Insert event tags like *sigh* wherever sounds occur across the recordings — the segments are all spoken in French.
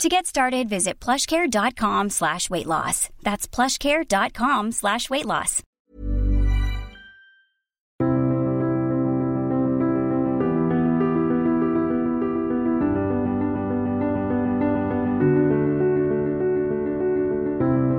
To get started, visit plushcare.com slash weight loss. That's plushcare.com slash weight loss.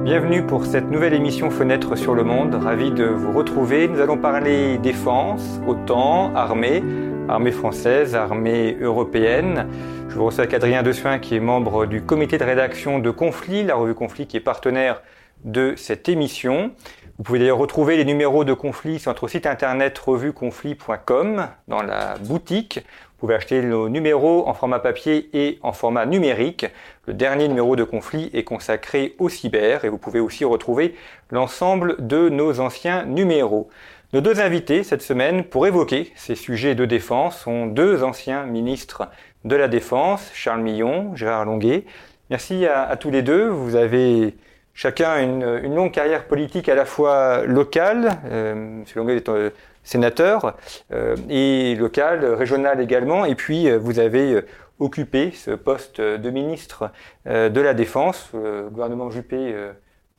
Bienvenue pour cette nouvelle émission Fenêtre sur le monde. Ravi de vous retrouver. Nous allons parler défense, OTAN, armée, armée française, armée européenne. Je vous reçois avec Adrien Dessuin qui est membre du comité de rédaction de Conflit, la revue Conflit qui est partenaire de cette émission. Vous pouvez d'ailleurs retrouver les numéros de Conflit sur notre site internet revueconflit.com dans la boutique. Vous pouvez acheter nos numéros en format papier et en format numérique. Le dernier numéro de Conflit est consacré au cyber et vous pouvez aussi retrouver l'ensemble de nos anciens numéros. Nos deux invités cette semaine pour évoquer ces sujets de défense sont deux anciens ministres de la Défense, Charles Millon, Gérard Longuet. Merci à, tous les deux. Vous avez chacun une, longue carrière politique à la fois locale, euh, M. Longuet est euh, sénateur, euh, et locale, régionale également, et puis euh, vous avez occupé ce poste de ministre de la Défense, gouvernement Juppé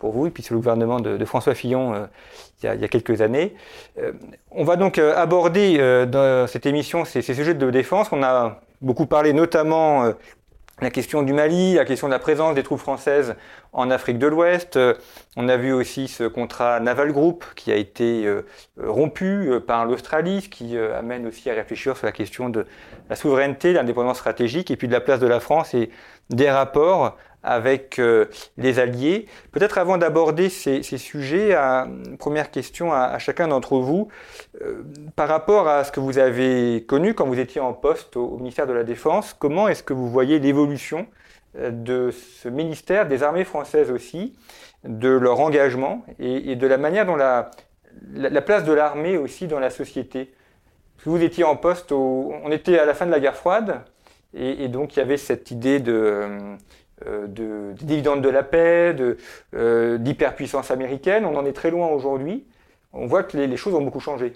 pour vous, et puis c'est le gouvernement de, François Fillon il, y a, quelques années. on va donc aborder dans cette émission ces, sujets de défense. On a beaucoup parlé notamment la question du Mali, la question de la présence des troupes françaises en Afrique de l'Ouest. Euh, on a vu aussi ce contrat Naval Group qui a été euh, rompu euh, par l'Australie, ce qui amène aussi à réfléchir sur la question de la souveraineté, l'indépendance stratégique et puis de la place de la France et des rapports avec euh, les alliés. Peut-être avant d'aborder ces, sujets, première question à, chacun d'entre vous, euh, par rapport à ce que vous avez connu quand vous étiez en poste au, ministère de la Défense, comment est-ce que vous voyez l'évolution euh, de ce ministère, des armées françaises aussi, de leur engagement et, de la manière dont la, la, place de l'armée aussi dans la société? Vous étiez en poste, on était à la fin de la guerre froide, et, donc il y avait cette idée de de, des dividendes de la paix, euh, d'hyperpuissance américaine. On en est très loin aujourd'hui. On voit que les, choses ont beaucoup changé.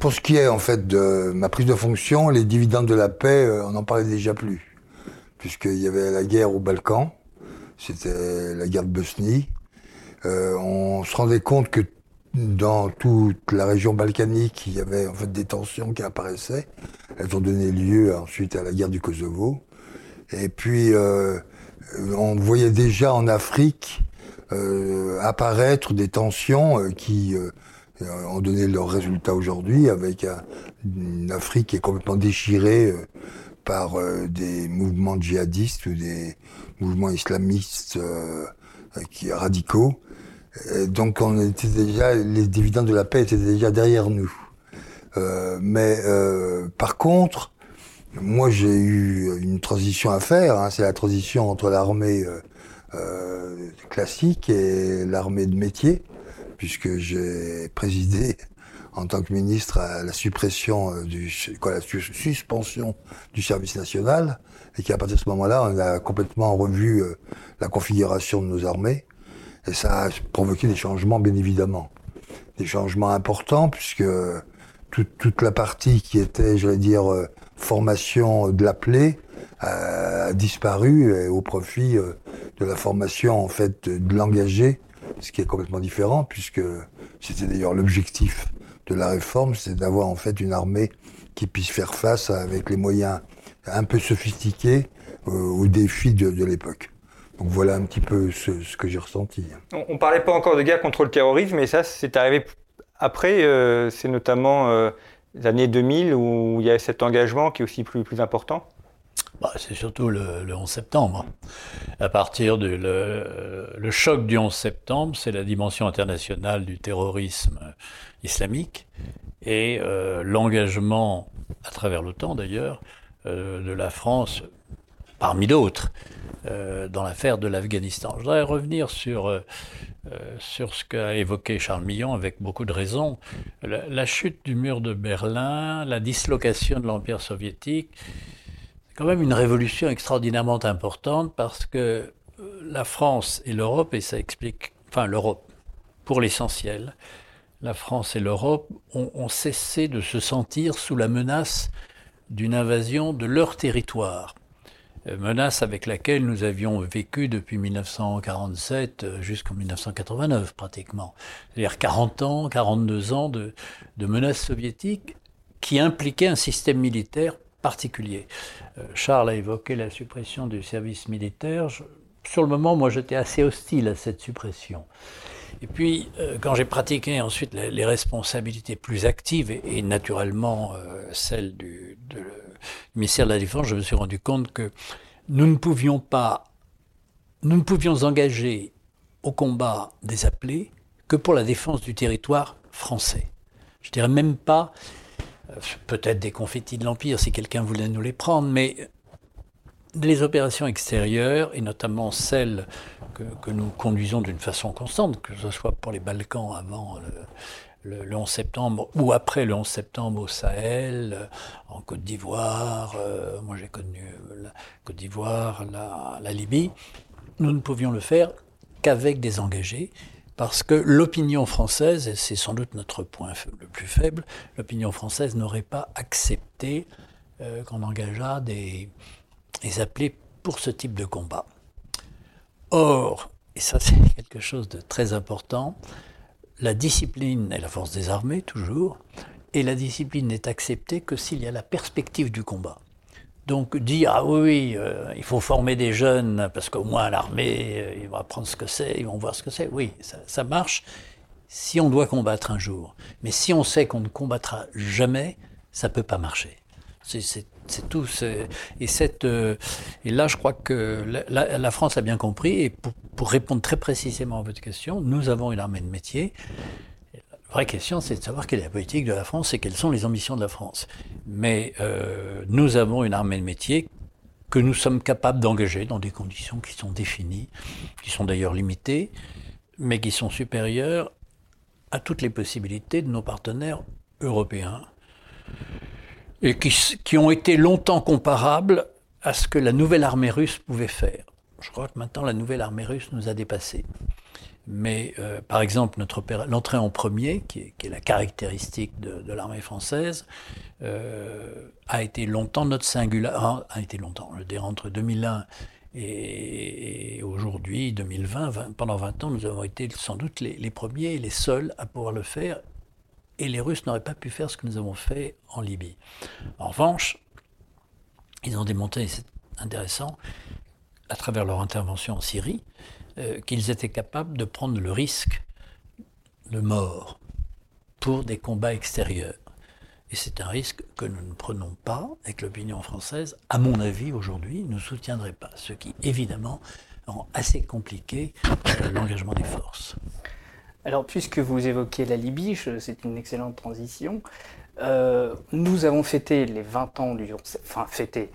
Pour ce qui est en fait de ma prise de fonction, les dividendes de la paix, euh, on n'en parlait déjà plus. Puisqu'il y avait la guerre au Balkan, c'était la guerre de Bosnie. on se rendait compte que dans toute la région balkanique, il y avait en fait des tensions qui apparaissaient. Elles ont donné lieu ensuite à la guerre du Kosovo. Et puis, euh, on voyait déjà en Afrique euh, apparaître des tensions euh, qui euh, ont donné leurs résultats aujourd'hui, avec une Afrique qui est complètement déchirée euh, par des mouvements djihadistes ou des mouvements islamistes qui radicaux donc on était déjà, les dividendes de la paix étaient déjà derrière nous. Euh, mais euh, par contre, moi j'ai eu une transition à faire. Hein, c'est la transition entre l'armée euh, euh classique et l'armée de métier, puisque j'ai présidé en tant que ministre à la suppression euh, du, quoi, la suspension du service national, et qu'à partir de ce moment-là, on a complètement revu la configuration de nos armées. Et ça a provoqué des changements, bien évidemment. Des changements importants, puisque toute, la partie qui était, je vais dire, euh, formation de l'appelé a disparu au profit euh, de la formation, en fait, de l'engagé, ce qui est complètement différent, puisque c'était d'ailleurs l'objectif de la réforme, c'est d'avoir, en fait, une armée qui puisse faire face avec les moyens un peu sophistiqués euh, aux défis de l'époque. Donc voilà un petit peu ce, que j'ai ressenti. On ne parlait pas encore de guerre contre le terrorisme, mais ça, c'est arrivé après. Euh, c'est notamment euh, les années 2000 où il y a cet engagement qui est aussi plus, plus important. Bah, c'est surtout le, 11 septembre. À partir du le, choc du 11 septembre, c'est la dimension internationale du terrorisme islamique et euh, l'engagement, à travers l'OTAN d'ailleurs, de la France parmi d'autres, dans l'affaire de l'Afghanistan. Je voudrais revenir sur, sur ce qu'a évoqué Charles Millon avec beaucoup de raison. La, chute du mur de Berlin, la dislocation de l'Empire soviétique, c'est quand même une révolution extraordinairement importante parce que la France et l'Europe, et ça explique, enfin l'Europe pour l'essentiel, la France et l'Europe ont, cessé de se sentir sous la menace d'une invasion de leur territoire. Euh, menace avec laquelle nous avions vécu depuis 1947 euh, jusqu'en 1989 pratiquement. C'est-à-dire 40 ans, 42 ans de, de menaces soviétiques qui impliquaient un système militaire particulier. Euh, Charles a évoqué la suppression du service militaire. sur le moment, moi, j'étais assez hostile à cette suppression. Et puis, quand j'ai pratiqué ensuite les, responsabilités plus actives et, naturellement euh, celles du, ministère de la Défense, je me suis rendu compte que nous ne pouvions pas, nous ne pouvions engager au combat des appelés que pour la défense du territoire français. Je dirais même pas, euh, peut-être des confettis de l'Empire si quelqu'un voulait nous les prendre, mais les opérations extérieures, et notamment celles que, nous conduisons d'une façon constante, que ce soit pour les Balkans avant 11 septembre ou après le 11 septembre au Sahel, en Côte d'Ivoire, euh, moi j'ai connu la Côte d'Ivoire, la, Libye, nous ne pouvions le faire qu'avec des engagés, parce que l'opinion française, et c'est sans doute notre point le plus faible, l'opinion française n'aurait pas accepté euh, qu'on engageât des, les appeler pour ce type de combat. Or, et ça *laughs* c'est quelque chose de très important, la discipline est la force des armées toujours, et la discipline n'est acceptée que s'il y a la perspective du combat. Donc dire ah oui, euh, il faut former des jeunes parce qu'au moins l'armée euh, ils vont apprendre ce que c'est, ils vont voir ce que c'est. Oui, ça, marche si on doit combattre un jour. Mais si on sait qu'on ne combattra jamais, ça peut pas marcher. C'est tout. Euh, et là, je crois que la, France a bien compris. Et pour, répondre très précisément à votre question, nous avons une armée de métier. La vraie question, c'est de savoir quelle est la politique de la France et quelles sont les ambitions de la France. Mais euh, nous avons une armée de métier que nous sommes capables d'engager dans des conditions qui sont définies, qui sont d'ailleurs limitées, mais qui sont supérieures à toutes les possibilités de nos partenaires européens et qui, ont été longtemps comparables à ce que la nouvelle armée russe pouvait faire. Je crois que maintenant la nouvelle armée russe nous a dépassés. Mais euh, par exemple, l'entrée en premier, qui est, la caractéristique de, l'armée française, euh, a été longtemps notre singularité, ah, a été longtemps, je entre 2001 et, aujourd'hui, 2020, pendant 20 ans, nous avons été sans doute les premiers et les seuls à pouvoir le faire, et les Russes n'auraient pas pu faire ce que nous avons fait en Libye. En revanche, ils ont démontré, c'est intéressant, à travers leur intervention en Syrie, euh, qu'ils étaient capables de prendre le risque de mort pour des combats extérieurs. Et c'est un risque que nous ne prenons pas et que l'opinion française, à mon avis, aujourd'hui, ne soutiendrait pas. Ce qui, évidemment, rend assez compliqué euh, l'engagement des forces. Alors, puisque vous évoquez la Libye, c'est une excellente transition. Euh, nous avons fêté les 20 ans du... Enfin, fêté...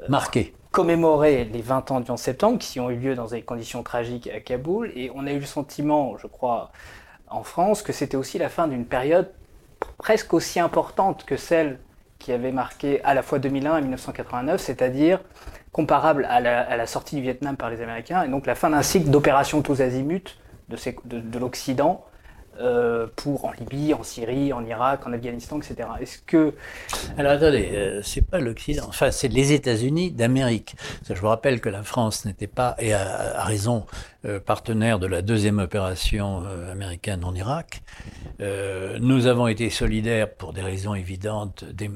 Euh, Marqué. Commémoré les 20 ans du 11 septembre, qui ont eu lieu dans des conditions tragiques à Kaboul. Et on a eu le sentiment, je crois, en France, que c'était aussi la fin d'une période presque aussi importante que celle qui avait marqué à la fois 2001 et 1989, c'est-à-dire comparable à la, à la, sortie du Vietnam par les Américains, et donc la fin d'un cycle d'opérations tous azimuts de, l'Occident euh, pour en Libye, en Syrie, en Irak, en Afghanistan, etc. Est-ce que alors attendez, euh, c'est pas l'Occident, enfin c'est les États-Unis d'Amérique. Je vous rappelle que la France n'était pas et a, raison euh, partenaire de la deuxième opération américaine en Irak. nous avons été solidaires pour des raisons évidentes de,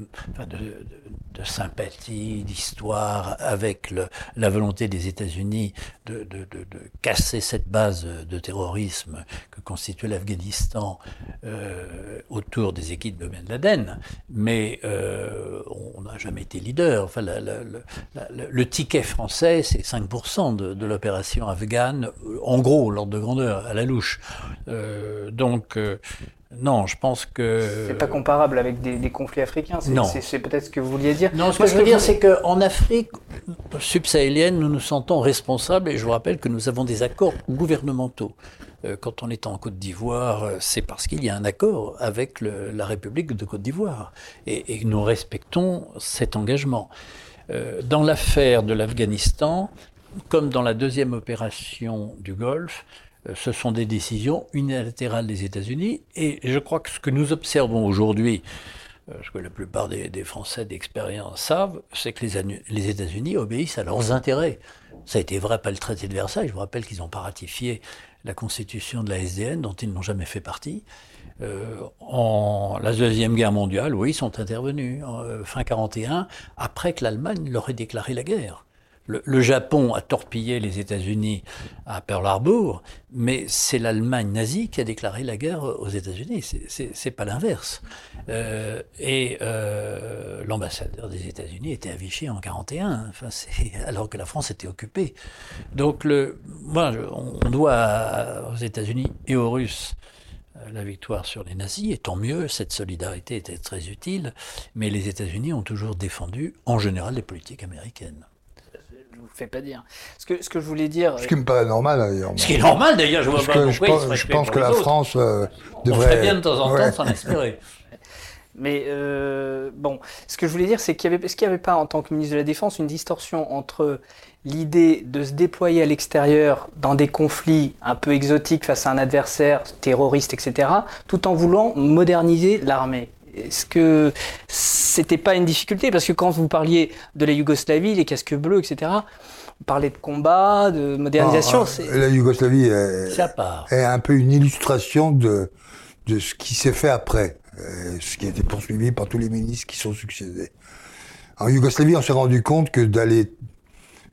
de sympathie, d'histoire, avec la volonté des États-Unis de, de, de, de, casser cette base de terrorisme que constituait l'Afghanistan euh, autour des équipes de Ben Laden, mais euh, on n'a jamais été leader. Enfin, le ticket français, c'est 5% de, l'opération afghane, en gros, l'ordre de grandeur, à la louche. Euh, donc, euh, Non, je pense que. C'est pas comparable avec des, conflits africains. C'est peut-être ce que vous vouliez dire. Non, ce que je veux dire, c'est qu'en Afrique subsahélienne, nous nous sentons responsables et je vous rappelle que nous avons des accords gouvernementaux. Euh, quand on est en Côte d'Ivoire, euh, c'est parce qu'il y a un accord avec la République de Côte d'Ivoire et, et, nous respectons cet engagement. Euh, dans l'affaire de l'Afghanistan, comme dans la deuxième opération du Golfe, euh, ce sont des décisions unilatérales des États-Unis. Et je crois que ce que nous observons aujourd'hui, euh, ce que la plupart des, Français d'expérience savent, c'est que les, États-Unis obéissent à leurs intérêts. Ça a été vrai pas le traité de Versailles. Je vous rappelle qu'ils n'ont pas ratifié la constitution de la SDN, dont ils n'ont jamais fait partie. Euh, en la Deuxième Guerre mondiale, oui, ils sont intervenus, fin 41, après que l'Allemagne leur ait déclaré la guerre le, Japon a torpillé les États-Unis à Pearl Harbor, mais c'est l'Allemagne nazie qui a déclaré la guerre aux États-Unis. C'est pas l'inverse. Euh, et euh, l'ambassadeur des États-Unis était à Vichy en 41, enfin, *laughs* alors que la France était occupée. Donc, moi, on doit aux États-Unis et aux Russes euh, la victoire sur les nazis, et tant mieux, cette solidarité était très utile, mais les États-Unis ont toujours défendu, en général, les politiques américaines fait pas dire. Ce que, ce que je voulais dire. Ce qui me paraît normal d'ailleurs. Ce qui est normal d'ailleurs, je vois pas pourquoi je pense, je pense que la France euh, devrait. On bien de temps en temps s'en inspirer. Mais euh, bon, ce que je voulais dire, c'est qu'il y avait, n'y avait pas, en tant que ministre de la Défense, une distorsion entre l'idée de se déployer à l'extérieur dans des conflits un peu exotiques face à un adversaire terroriste, etc., tout en voulant moderniser l'armée? Est-ce que c'était pas une difficulté? Parce que quand vous parliez de la Yougoslavie, les casques bleus, etc., vous parlez de combat, de modernisation. Ah, la Yougoslavie est, est, un peu une illustration de, de ce qui s'est fait après, euh, ce qui a été poursuivi par tous les ministres qui sont succédés. En Yougoslavie, on s'est rendu compte que d'aller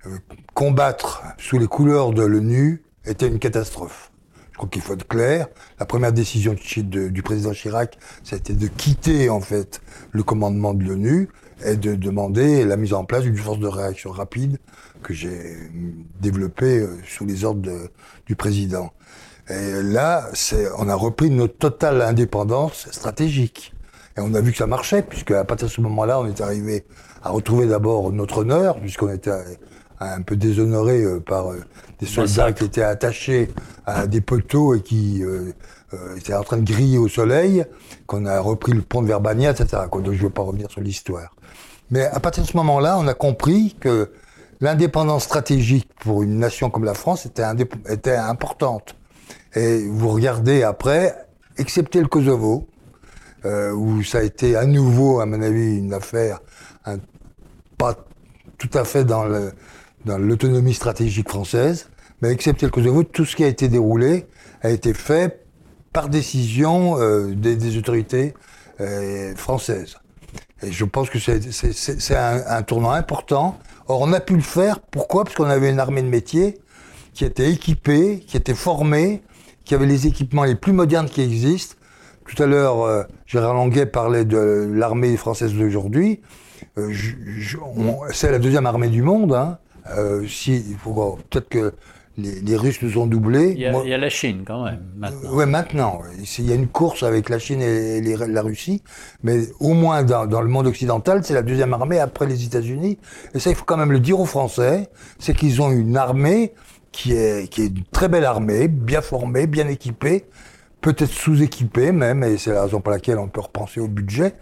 euh, combattre sous les couleurs de l'ONU était une catastrophe. Je crois qu'il faut être clair. La première décision du président Chirac, c'était de quitter en fait le commandement de l'ONU et de demander la mise en place d'une force de réaction rapide que j'ai développée euh, sous les ordres du président. Et là, on a repris notre totale indépendance stratégique. Et on a vu que ça marchait, puisque à partir de ce moment-là, on est arrivé à retrouver d'abord notre honneur, puisqu'on était un peu déshonoré euh, par euh, des soldats qui étaient attachés à des poteaux et qui euh, étaient en train de griller au soleil, qu'on a repris le pont de Verbania, etc. Donc je ne veux pas revenir sur l'histoire. Mais à partir de ce moment-là, on a compris que l'indépendance stratégique pour une nation comme la France était, était importante. Et vous regardez après, excepté le Kosovo, où ça a été à nouveau, à mon avis, une affaire pas tout à fait dans le, dans l'autonomie stratégique française, mais excepté le Kosovo, tout ce qui a été déroulé a été fait par décision euh, des, autorités euh, françaises. Et je pense que c'est un, tournant important. Or, on a pu le faire. Pourquoi? Parce qu'on avait une armée de métier qui était équipée, qui était formée, qui avait les équipements les plus modernes qui existent. Tout à l'heure, euh, Gérard Longuet parlait de l'armée française d'aujourd'hui. C'est la deuxième armée du monde. Hein. Euh, si, peut-être que les, Russes nous ont doublés. Il y, a, la Chine quand même, maintenant. Oui, maintenant. Il y a une course avec la Chine et la Russie, mais au moins dans, le monde occidental, c'est la deuxième armée après les États-Unis. Et ça, il faut quand même le dire aux Français, c'est qu'ils ont une armée qui est, qui est une très belle armée, bien formée, bien équipée, peut-être sous-équipée même, et c'est la raison pour laquelle on peut repenser au budget.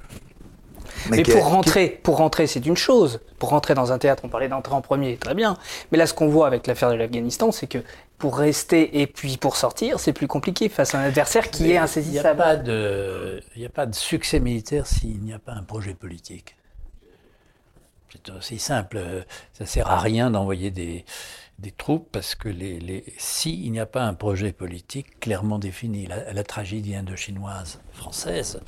Mais, pour rentrer, pour rentrer, c'est une chose. Pour rentrer dans un théâtre, on parlait d'entrer en premier, très bien. Mais là, ce qu'on voit avec l'affaire de l'Afghanistan, c'est que pour rester et puis pour sortir, c'est plus compliqué face à un adversaire qui est insaisissable. Il n'y a pas de, il a pas de succès militaire s'il n'y a pas un projet politique. C'est aussi simple. Ça sert à rien d'envoyer des, des troupes parce que les, les s'il n'y a pas un projet politique clairement défini, la, la tragédie indochinoise française,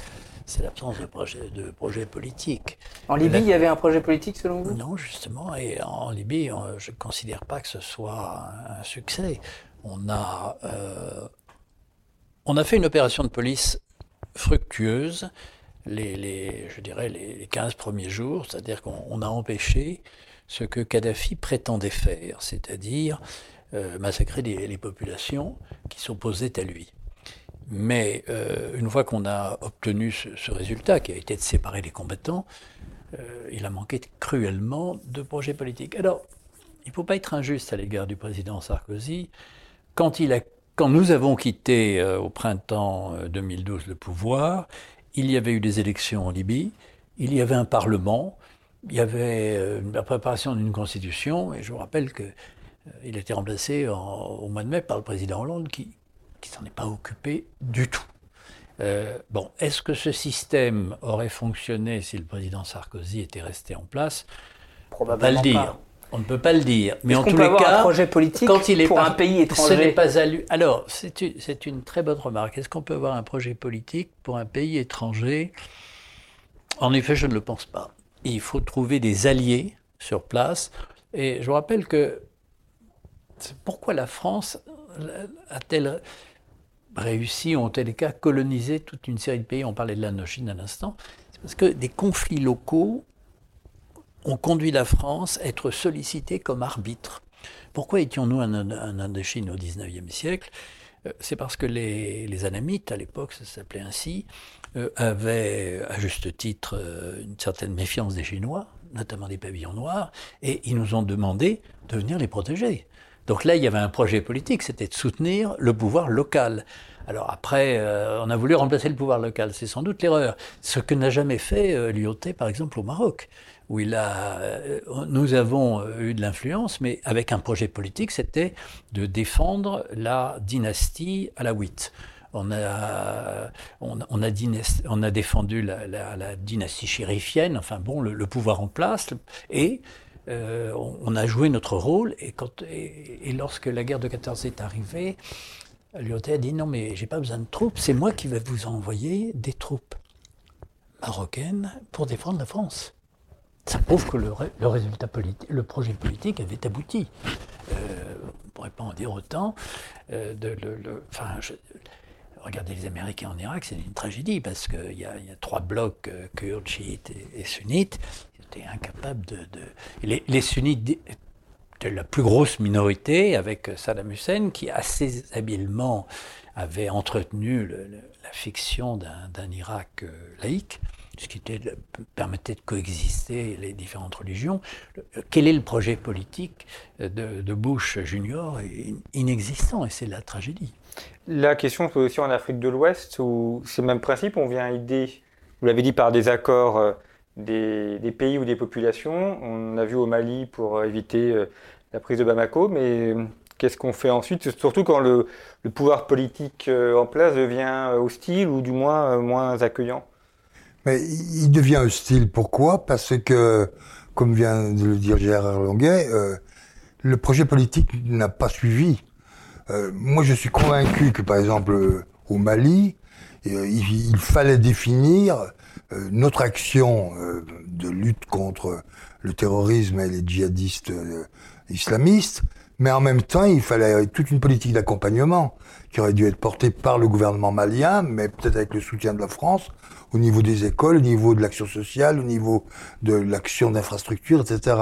c'est l'absence de projet, de projet politique. En Libye, il y avait un projet politique selon vous? Non, justement. Et en Libye, je ne considère pas que ce soit un succès. On a, euh, on a fait une opération de police fructueuse les, les je dirais, les 15 premiers jours, c'est-à-dire qu'on a empêché ce que Kadhafi prétendait faire, c'est-à-dire euh, massacrer les, les populations qui s'opposaient à lui. Mais euh, une fois qu'on a obtenu ce, résultat, qui a été de séparer les combattants, euh, il a manqué cruellement de projets politiques. Alors, il ne faut pas être injuste à l'égard du président Sarkozy. Quand, nous avons quitté euh, au printemps 2012 le pouvoir, il y avait eu des élections en Libye, il y avait un Parlement, il y avait la préparation d'une constitution, et je vous rappelle qu'il il a été remplacé au mois de mai par le président Hollande qui, qui s'en est pas occupé du tout. Euh, bon, est-ce que ce système aurait fonctionné si le président Sarkozy était resté en place? Probablement pas le dire. On ne peut pas le dire. Mais en tous les cas, un projet politique quand il est pour un pays étranger. Ce n'est pas Alors, c'est une, une, très bonne remarque. Est-ce qu'on peut avoir un projet politique pour un pays étranger? En effet, je ne le pense pas. Il faut trouver des alliés sur place. Et je vous rappelle que pourquoi la France a-t-elle réussi, ont tel cas colonisé toute une série de pays. On parlait de l'Indochine à l'instant. C'est parce que des conflits locaux ont conduit la France à être sollicitée comme arbitre. Pourquoi étions-nous en, Indochine au XIXe siècle? Euh, C'est parce que les, les, Anamites, à l'époque, ça s'appelait ainsi, euh, avaient à juste titre euh, une certaine méfiance des Chinois, notamment des pavillons noirs, et ils nous ont demandé de venir les protéger. Donc là, il y avait un projet politique, c'était de soutenir le pouvoir local. Alors après, euh, on a voulu remplacer le pouvoir local, c'est sans doute l'erreur. Ce que n'a jamais fait euh, Lyoté, par exemple, au Maroc, où il a, euh, nous avons euh, eu de l'influence, mais avec un projet politique, c'était de défendre la dynastie alawite. On a, on, a, défendu la, la, dynastie chérifienne, enfin bon, le, le pouvoir en place, et euh, on, a joué notre rôle et, lorsque la guerre de 14 est arrivée, Lyoté a dit non mais j'ai pas besoin de troupes, c'est moi qui vais vous envoyer des troupes marocaines pour défendre la France. Ça prouve que le, résultat politique, le projet politique avait abouti. Euh, on ne pourrait pas en dire autant. Euh, regardez les Américains en Irak, c'est une tragédie parce qu'il y, a trois blocs, kurdes, chiites et sunnites incapable de... Les, sunnites de la plus grosse minorité, avec Saddam Hussein, qui assez habilement avait entretenu la fiction d'un Irak euh, laïque, ce qui permettait de coexister les différentes religions. Quel est le projet politique de, Bush junior Inexistant, et c'est la tragédie. La question se aussi en Afrique de l'Ouest, où c'est le même principe, on vient aider, vous l'avez dit, par des accords des, pays ou des populations. On a vu au Mali pour éviter euh, la prise de Bamako, mais euh, qu'est-ce qu'on fait ensuite? Surtout quand le, pouvoir politique euh, en place devient hostile ou du moins moins accueillant. Mais il devient hostile. Pourquoi? Parce que, comme vient de le dire Gérard Longuet, le projet politique n'a pas suivi. moi, je suis convaincu que, par exemple, au Mali, il, fallait définir notre action euh, de lutte contre le terrorisme et les djihadistes euh, islamistes, mais en même temps, il fallait toute une politique d'accompagnement qui aurait dû être portée par le gouvernement malien, mais peut-être avec le soutien de la France, au niveau des écoles, au niveau de l'action sociale, au niveau de l'action d'infrastructure, etc.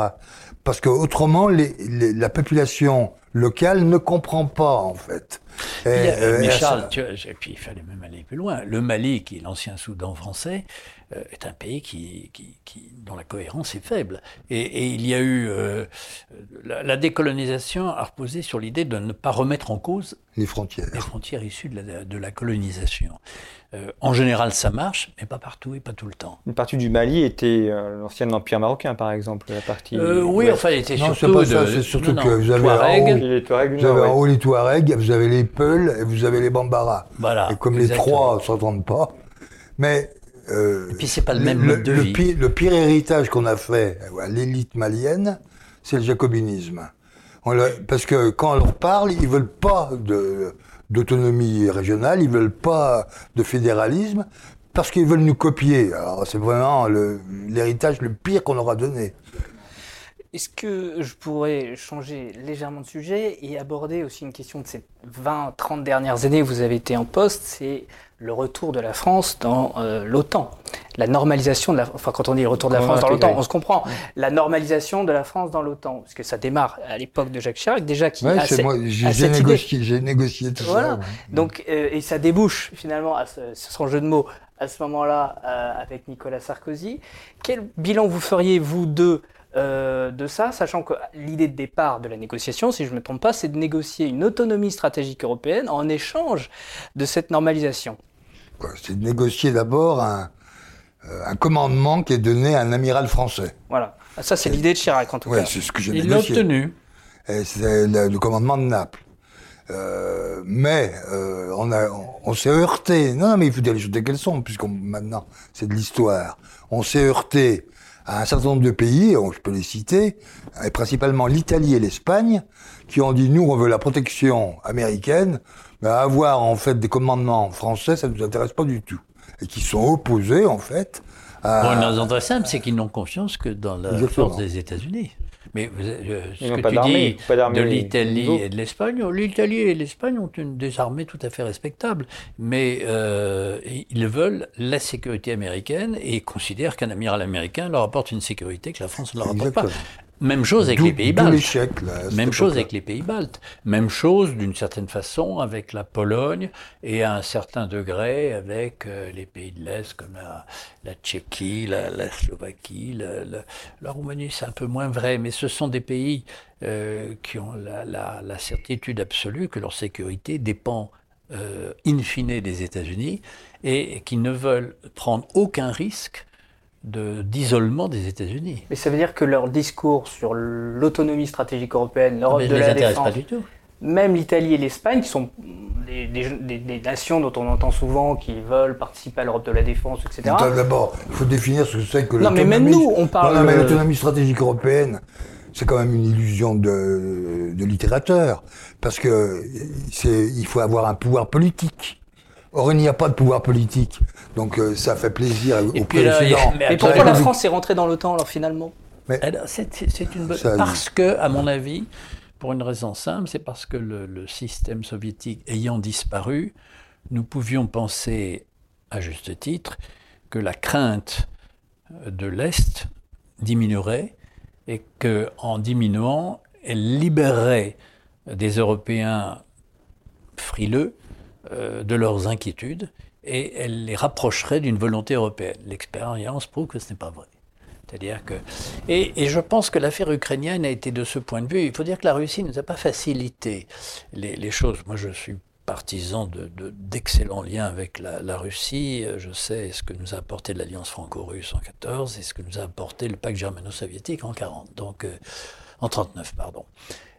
Parce que autrement, les, la population locale ne comprend pas, en fait. mais Charles, tu et puis il fallait même aller plus loin. Le Mali, qui est l'ancien Soudan français, euh, est un pays qui, qui, dont la cohérence est faible. Et, il y a eu euh, la, décolonisation a reposé sur l'idée de ne pas remettre en cause les frontières, les frontières issues de la, de la colonisation. Euh, en général, ça marche, mais pas partout et pas tout le temps. Une partie du Mali était l'ancien empire marocain, par exemple, la partie. oui, enfin, elle était surtout. Pas ça, c'est surtout que vous avez, en haut, les Touaregs, vous avez en haut les Touaregs, vous avez les Peuls et vous avez les Bambara. Voilà. Et comme les trois ne s'entendent pas, mais euh, Et puis c'est pas le même mode de le vie. Pire, le pire héritage qu'on a fait à l'élite malienne, c'est le jacobinisme. parce que quand on leur parle, ils veulent pas d'autonomie régionale, ils veulent pas de fédéralisme, parce qu'ils veulent nous copier. Alors c'est vraiment l'héritage le, pire qu'on aura donné. Est-ce que je pourrais changer légèrement de sujet et aborder aussi une question de ces 20-30 dernières années où vous avez été en poste, c'est le retour de la France dans euh, l'OTAN. La normalisation de la enfin quand on dit le retour de la France dans l'OTAN, on se comprend. La normalisation de la France dans l'OTAN, parce que ça démarre à l'époque de Jacques Chirac déjà qui ouais, a, c'est moi, j'ai négocié, j'ai négocié tout voilà. ça. ouais. Donc euh, et ça débouche finalement à ce, sans jeu de mots à ce moment-là euh, avec Nicolas Sarkozy. Quel bilan vous feriez vous deux euh, de ça, sachant que l'idée de départ de la négociation, si je ne me trompe pas, c'est de négocier une autonomie stratégique européenne en échange de cette normalisation. C'est de négocier d'abord un, euh, un commandement qui est donné à un amiral français. Voilà. Ah, Ça, c'est l'idée de Chirac, en tout Ouais, cas. c'est ce que j'ai Il l'a obtenu. C'est le, le commandement de Naples. Euh, mais euh, on, a, on, on s'est heurté. Non, non, mais il faut dire les choses telles qu'elles sont, puisqu'on maintenant c'est de l'histoire. On s'est heurté à un certain nombre de pays, je peux les citer, et principalement l'Italie et l'Espagne, qui ont dit nous on veut la protection américaine, mais avoir en fait des commandements français, ça ne nous intéresse pas du tout, et qui sont opposés en fait. À, Pour une raison très simple, c'est qu'ils n'ont confiance que dans la Exactement. force des États-Unis. Mais euh, ce que pas tu dis de l'Italie et de l'Espagne, l'Italie et l'Espagne ont une, des armées tout à fait respectables, mais euh, ils veulent la sécurité américaine et considèrent qu'un amiral américain leur apporte une sécurité que la France ne leur apporte pas. Même chose avec les pays baltes. là, Même chose avec les pays baltes. Même chose, d'une certaine façon, avec la Pologne et à un certain degré avec euh, les pays de l'Est comme la, la Tchéquie, la, la Slovaquie, la, Roumanie, c'est un peu moins vrai, mais ce sont des pays euh, qui ont la certitude absolue que leur sécurité dépend euh, in fine des États-Unis et qui ne veulent prendre aucun risque de- d'isolement des États-Unis. Mais ça veut dire que leur discours sur l'autonomie stratégique européenne, l'Europe Mais de ne les la intéresse défense, pas du tout. même l'Italie et l'Espagne, qui sont des, des- des- des nations dont on entend souvent qui veulent participer à l'Europe de la défense, etc. D'abord, il faut définir ce que c'est que Non, mais même l'autonomie- nous, on parle- Non, non, mais l'autonomie stratégique européenne, c'est quand même une illusion de, de littérateur, parce que c'est, il faut avoir un pouvoir politique. Or, il n'y a pas de pouvoir politique, donc euh, ça fait plaisir au Et puis là, président. mais pourquoi la République- France est rentrée dans l'OTAN alors finalement Alors, c'est c'est- une bonne... Ça, Parce que, à mon avis, pour une raison simple, c'est parce que le, le système soviétique ayant disparu, nous pouvions penser, à juste titre, que la crainte de l'Est diminuerait et que, en diminuant, elle libérerait des Européens frileux de leurs inquiétudes et elle les rapprocherait d'une volonté européenne. L'expérience prouve que ce n'est pas vrai. C'est-à-dire que. Et, je pense que l'affaire ukrainienne a été de ce point de vue. Il faut dire que la Russie ne nous a pas facilité les, choses. Moi, je suis partisan de- de- d'excellents liens avec la, la Russie. Je sais ce que nous a apporté l'alliance franco-russe en 14 et ce que nous a apporté le pacte germano-soviétique en 40. Donc, euh, en 39, pardon.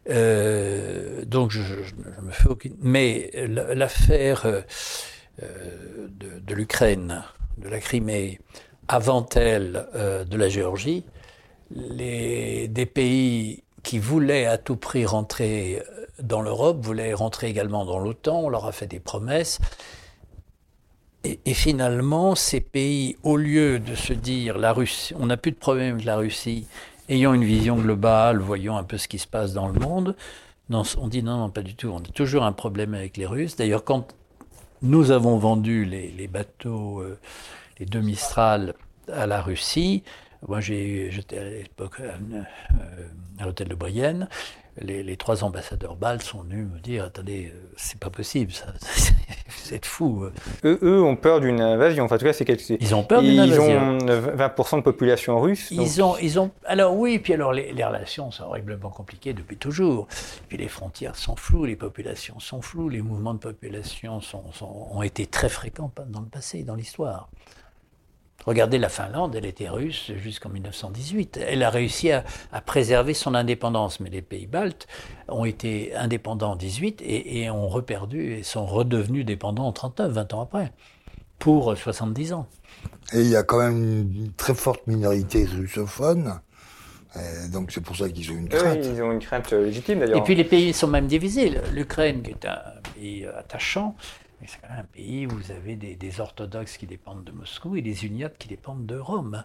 Euh, donc, je, me fais aucune. Mais la- l'affaire euh, euh, de, l'Ukraine, de la Crimée, avant-elle euh, de la Géorgie, les, des pays qui voulaient à tout prix rentrer dans l'Europe voulaient rentrer également dans l'OTAN. On leur a fait des promesses. Et, et finalement, ces pays, au lieu de se dire la Russie, on n'a plus de problème avec la Russie, ayant une vision globale, voyons un peu ce qui se passe dans le monde, on dit non, non, pas du tout. On a toujours un problème avec les Russes. D'ailleurs, quand nous avons vendu les, bateaux, euh, les deux Mistral à la Russie. Moi, j'étais à l'époque euh, euh, à l'hôtel de Brienne. Les, les trois ambassadeurs baltes sont venus me dire attendez, euh, c'est pas possible, ça, *laughs* vous êtes fous. Eux, eux ont peur d'une invasion. Enfin, en tout cas, c'est quelque Ils ont peur d'une Ils invasion. ont 20% de population russe. donc- Ils ont, ils ont, alors oui, puis alors les, les relations sont horriblement compliquées depuis toujours. Puis les frontières sont floues, les populations sont floues, les mouvements de population sont, sont- ont été très fréquents dans le passé, dans l'histoire. Regardez la Finlande, elle était russe jusqu'en 1918. Elle a réussi à, à préserver son indépendance, mais les pays baltes ont été indépendants en 18 et, et ont reperdu et sont redevenus dépendants en 39, 20 ans après, pour 70 ans. Et il y a quand même une très forte minorité russophone, et donc c'est pour ça qu'ils ont une Oui, crainte. ils ont une crainte euh, légitime d'ailleurs. Et puis les pays sont même divisés. L'Ukraine, qui est un pays euh, attachant, mais c'est quand même un pays où vous avez des, des orthodoxes qui dépendent de Moscou et des uniates qui dépendent de Rome.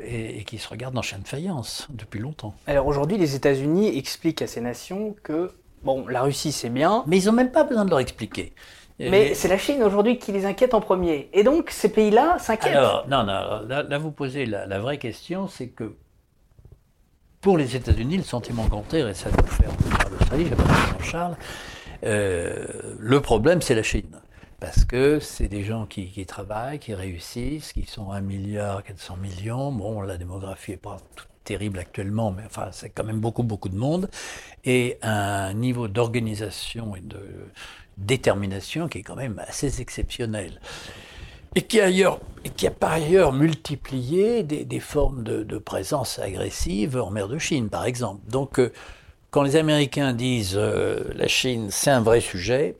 Et, qui se regardent en chaîne de faïence depuis longtemps. Alors aujourd'hui, les États-Unis expliquent à ces nations que bon, la Russie c'est bien. Mais ils n'ont même pas besoin de leur expliquer. Mais c'est la Chine aujourd'hui qui les inquiète en premier. Et donc ces pays-là s'inquiètent. Alors, non, non, là, vous posez la, vraie question, c'est que pour les États-Unis, le sentiment compteur, et ça nous fait en l'Australie, je pas Charles, euh, le problème c'est la Chine parce que c'est des gens qui, travaillent, qui réussissent, qui sont 1 milliard 400 millions. Bon, la démographie n'est pas terrible actuellement, mais enfin, c'est quand même beaucoup, beaucoup de monde. Et un niveau d'organisation et de détermination qui est quand même assez exceptionnel. Et qui, a par ailleurs multiplié des, formes de, présence agressive en mer de Chine, par exemple. Donc, euh, quand les Américains disent euh, la Chine, c'est un vrai sujet,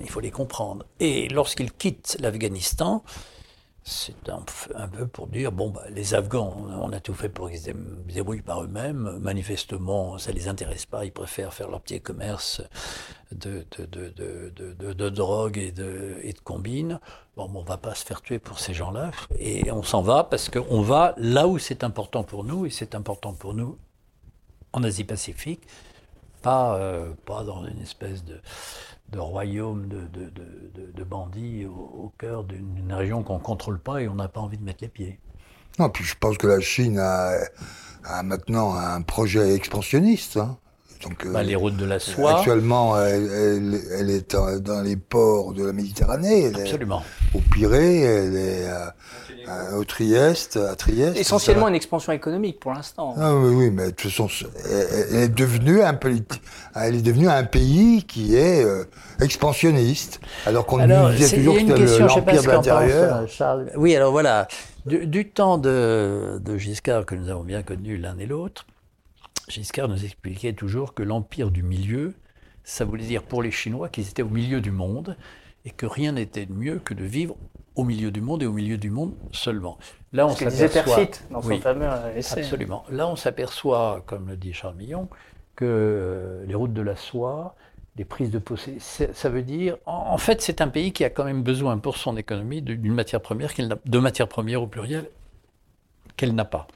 il faut les comprendre. Et lorsqu'ils quittent l'Afghanistan, c'est un, peu pour dire bon, bah, les Afghans, on a tout fait pour qu'ils se débrouillent par eux-mêmes. Manifestement, ça ne les intéresse pas. Ils préfèrent faire leur petit commerce de, drogue et de, et. Bon, on ne va pas se faire tuer pour ces gens-là. Et on s'en va parce qu'on va là où c'est important pour nous. Et c'est important pour nous en Asie-Pacifique, pas, euh, pas dans une espèce de de royaume de, de, de, bandits au, cœur d'une région qu'on ne contrôle pas et on n'a pas envie de mettre les pieds. Non, puis je pense que la Chine a, a maintenant un projet expansionniste. Hein. Donc, bah, les routes de la soie. Actuellement, elle, elle, est dans les ports de la Méditerranée. Absolument. au Pirée, elle est au Trieste, à Trieste. Essentiellement une expansion économique pour l'instant. Ah, oui, oui, mais de toute façon, elle est devenue un, elle est devenue un pays qui est euh, expansionniste, alors qu'on disait toujours que c'était l'empire de l'intérieur. Oui, alors voilà, du, temps de, de Giscard que nous avons bien connu l'un et l'autre, Giscard nous expliquait toujours que l'empire du milieu, ça voulait dire pour les Chinois qu'ils étaient au milieu du monde et que rien n'était de mieux que de vivre au milieu du monde et au milieu du monde seulement. Là, on s'aperçoit. dans son fameux essai. Absolument. Là, on s'aperçoit, comme le dit Charles Millon, que euh, les routes de la soie, les prises de possession, ça veut dire, en, fait, c'est un pays qui a quand même besoin pour son économie d'une matière première, de matières premières au pluriel, qu'elle n'a pas.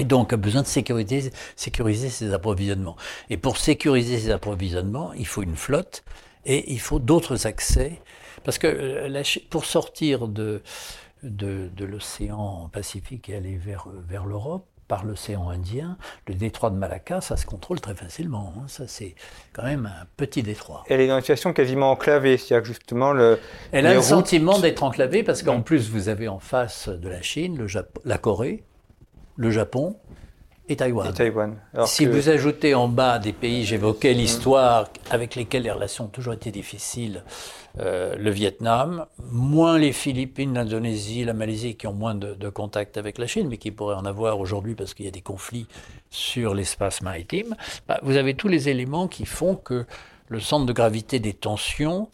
Et donc besoin de sécuriser, sécuriser ses approvisionnements. Et pour sécuriser ses approvisionnements, il faut une flotte et il faut d'autres accès parce que euh, pour sortir de, de, l'océan Pacifique et aller vers, vers l'Europe, par l'océan Indien, le détroit de Malacca, ça se contrôle très facilement. Hein. Ça, c'est quand même un petit détroit. Elle est dans une situation quasiment enclavée, c'est-à-dire justement le. Elle a le sentiment d'être enclavée parce qu'en plus, vous avez en face de la Chine le la Corée, le Japon, et Taïwan. si vous ajoutez en bas des pays, j'évoquais l'histoire avec lesquels les relations ont toujours été difficiles, euh, le Vietnam, moins les Philippines, l'Indonésie, la Malaisie qui ont moins de, contacts avec la Chine, mais qui pourraient en avoir aujourd'hui parce qu'il y a des conflits sur l'espace maritime, bah, vous avez tous les éléments qui font que le centre de gravité des tensions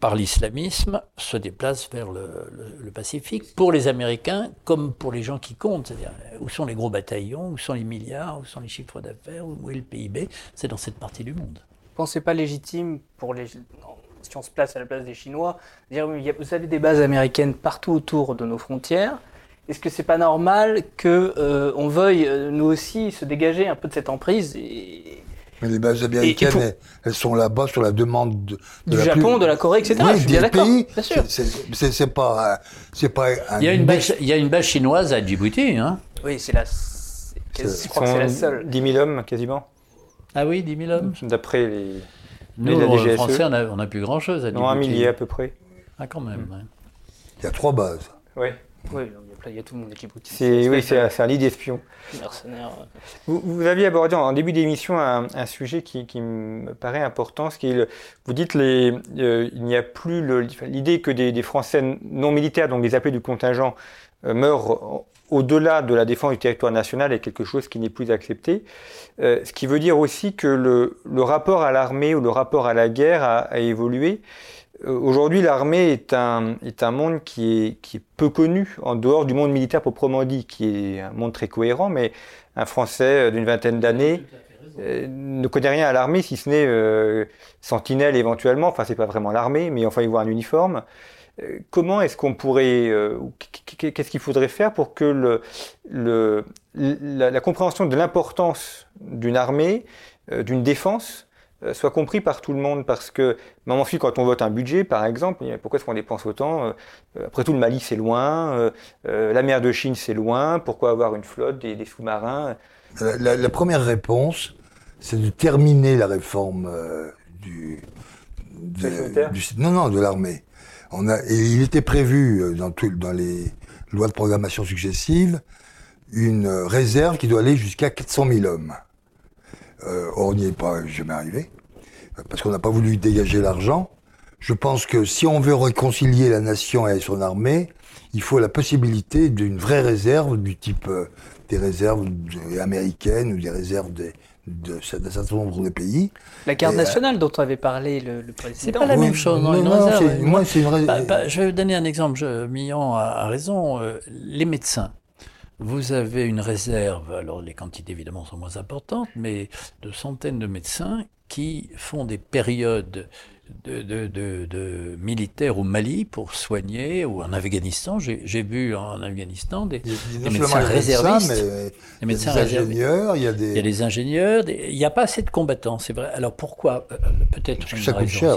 par l'islamisme, se déplace vers le, Pacifique, pour les Américains comme pour les gens qui comptent. C'est-à-dire, où sont les gros bataillons, où sont les milliards, où sont les chiffres d'affaires, où est le PIB C'est dans cette partie du monde. Vous pensez pas légitime, pour les, si on se place à la place des Chinois, dire vous avez des bases américaines partout autour de nos frontières, est-ce que c'est pas normal que euh, on veuille euh, nous aussi se dégager un peu de cette emprise mais les bases américaines, elles, sont là-bas sur la demande de, du Japon, de la Corée, etc. Oui, je suis bien d'accord. Bien sûr. C'est pas, c'est pas. il y a une base, il y a une base chinoise à Djibouti, hein. Oui, c'est la. Je crois que c'est la seule. 10 000 hommes quasiment. Ah oui, 10 000 hommes. D'après les. Nous, les Français, on n'a plus grand-chose à Djibouti. Non, un millier à peu près. Ah, quand même. Il y a trois bases. Oui. Oui, il y a tout le monde qui C'est, oui, c'est, un lit d'espion. Vous, vous, aviez abordé en début d'émission un, un sujet qui, qui, me paraît important, ce qui est le, vous dites les, euh, il n'y a plus l'idée que des, des, Français non militaires, donc des appelés du contingent, euh, meurent au-delà de la défense du territoire national est quelque chose qui n'est plus accepté. Euh, ce qui veut dire aussi que le, le rapport à l'armée ou le rapport à la guerre a, a évolué. Euh, aujourd'hui, l'armée est un, est un monde qui est, qui est peu connu en dehors du monde militaire proprement dit, qui est un monde très cohérent, mais un Français d'une vingtaine d'années ne connaît rien à l'armée, si ce n'est sentinelle éventuellement. Enfin, c'est pas vraiment l'armée, mais enfin, il voit un uniforme. comment est-ce qu'on pourrait, qu'est-ce qu'il faudrait faire pour que le, le, la, compréhension de l'importance d'une armée, d'une défense, euh, soit compris par tout le monde. Parce que, maman fille, quand on vote un budget, par exemple, pourquoi est-ce qu'on dépense autant euh, Après tout, le Mali, c'est loin. Euh, la mer de Chine, c'est loin. Pourquoi avoir une flotte, des, sous-marins la, première réponse, c'est de terminer la réforme du, Non, non, de l'armée. On a, il était prévu dans, tout, dans les lois de programmation successives une réserve qui doit aller jusqu'à 400 000 hommes. Euh, or, on n'y est pas jamais arrivé, parce qu'on n'a pas voulu dégager l'argent. Je pense que si on veut réconcilier la nation et son armée, il faut la possibilité d'une vraie réserve du type euh, des réserves américaines ou des réserves de d'un certain nombre de pays. La garde euh, nationale dont on avait parlé le, le président. C'est pas la même chose. Non, non, moi, c'est une bah, bah, je vais vous donner un exemple. Je, Millon a, raison. les médecins. Vous avez une réserve, alors les quantités évidemment sont moins importantes, mais de centaines de médecins qui font des périodes de, de, militaires au Mali pour soigner, ou en Afghanistan. J'ai vu en Afghanistan des, médecins réservistes. des médecins ingénieurs, il y a des... Il y a des ingénieurs, il n'y a pas assez de combattants, c'est vrai. Alors pourquoi? Euh, Peut-être ça coûte cher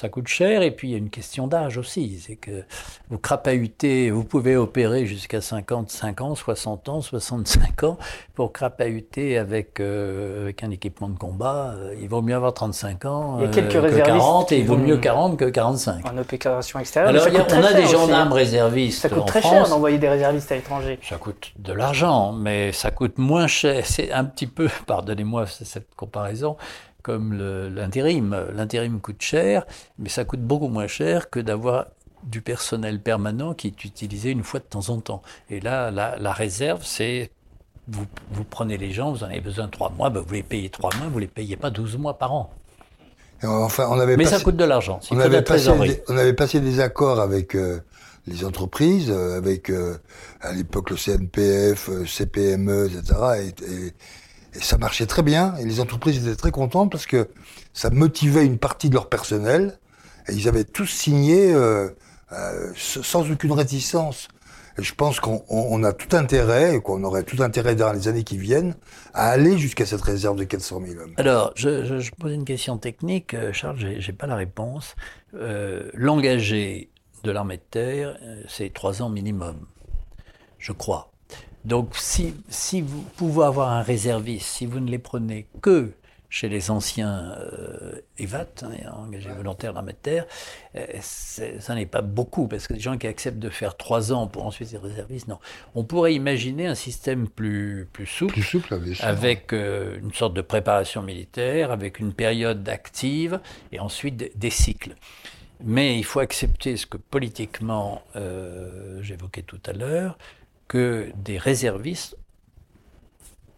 ça coûte cher. Et puis il y a une question d'âge aussi. C'est que vous crapahutez, vous pouvez opérer jusqu'à 55 ans, 60 ans, 65 ans. Pour crapahuter avec, euh, avec un équipement de combat, euh, il vaut mieux avoir 35 ans il y a quelques euh, que 40 et il vaut mieux 40 que 45. En opération extérieure. Alors on a des gendarmes réservistes. Ça coûte très cher d'envoyer des réservistes à l'étranger. Ça coûte de l'argent, mais ça coûte moins cher. C'est un petit peu, *laughs* pardonnez-moi cette comparaison, comme l'intérim. L'intérim coûte cher, mais ça coûte beaucoup moins cher que d'avoir du personnel permanent qui est utilisé une fois de temps en temps. Et là, la, réserve, c'est vous, vous, prenez les gens, vous en avez besoin trois mois, ben vous les payez trois mois, vous ne les payez pas 12 mois par an. Enfin, on avait Mais ça coûte de l'argent. On, avait passé des, on avait passé des accords avec euh, les entreprises, euh, avec euh, à l'époque le CNPF, CPME, etc. Et, et ça marchait très bien, et les entreprises étaient très contentes parce que ça motivait une partie de leur personnel, et ils avaient tous signé euh, euh, sans aucune réticence. Et je pense qu'on a tout intérêt, et qu'on aurait tout intérêt dans les années qui viennent, à aller jusqu'à cette réserve de 400 000 hommes. Alors, je, je, pose une question technique, euh, Charles, j'ai pas la réponse. Euh, L'engagé de l'armée de terre, c'est trois ans minimum, je crois. Donc si, si vous pouvez avoir un réserviste, si vous ne les prenez que chez les anciens euh, EVAT, hein, engagés volontaires l'armée de terre, euh, ça n'est pas beaucoup, parce que des gens qui acceptent de faire trois ans pour ensuite être réservistes, non. On pourrait imaginer un système plus, plus souple, plus souple avec euh, une sorte de préparation militaire, avec une période active, et ensuite des cycles. Mais il faut accepter ce que politiquement, euh, j'évoquais tout à l'heure, que des réservistes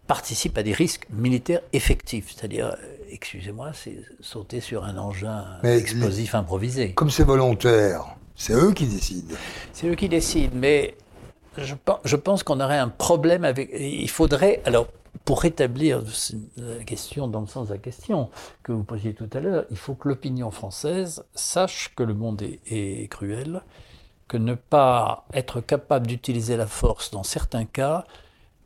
participent à des risques militaires effectifs. C'est-à-dire, euh, excusez-moi, c'est sauter sur un engin explosif improvisé. Comme c'est volontaire, c'est eux qui décident. C'est eux qui décident, mais je, je pense qu'on aurait un problème avec... Il faudrait... Alors, pour rétablir la question dans le sens de la question que vous posiez tout à l'heure, il faut que l'opinion française sache que le monde est, est cruel, que ne pas être capable d'utiliser la force dans certains cas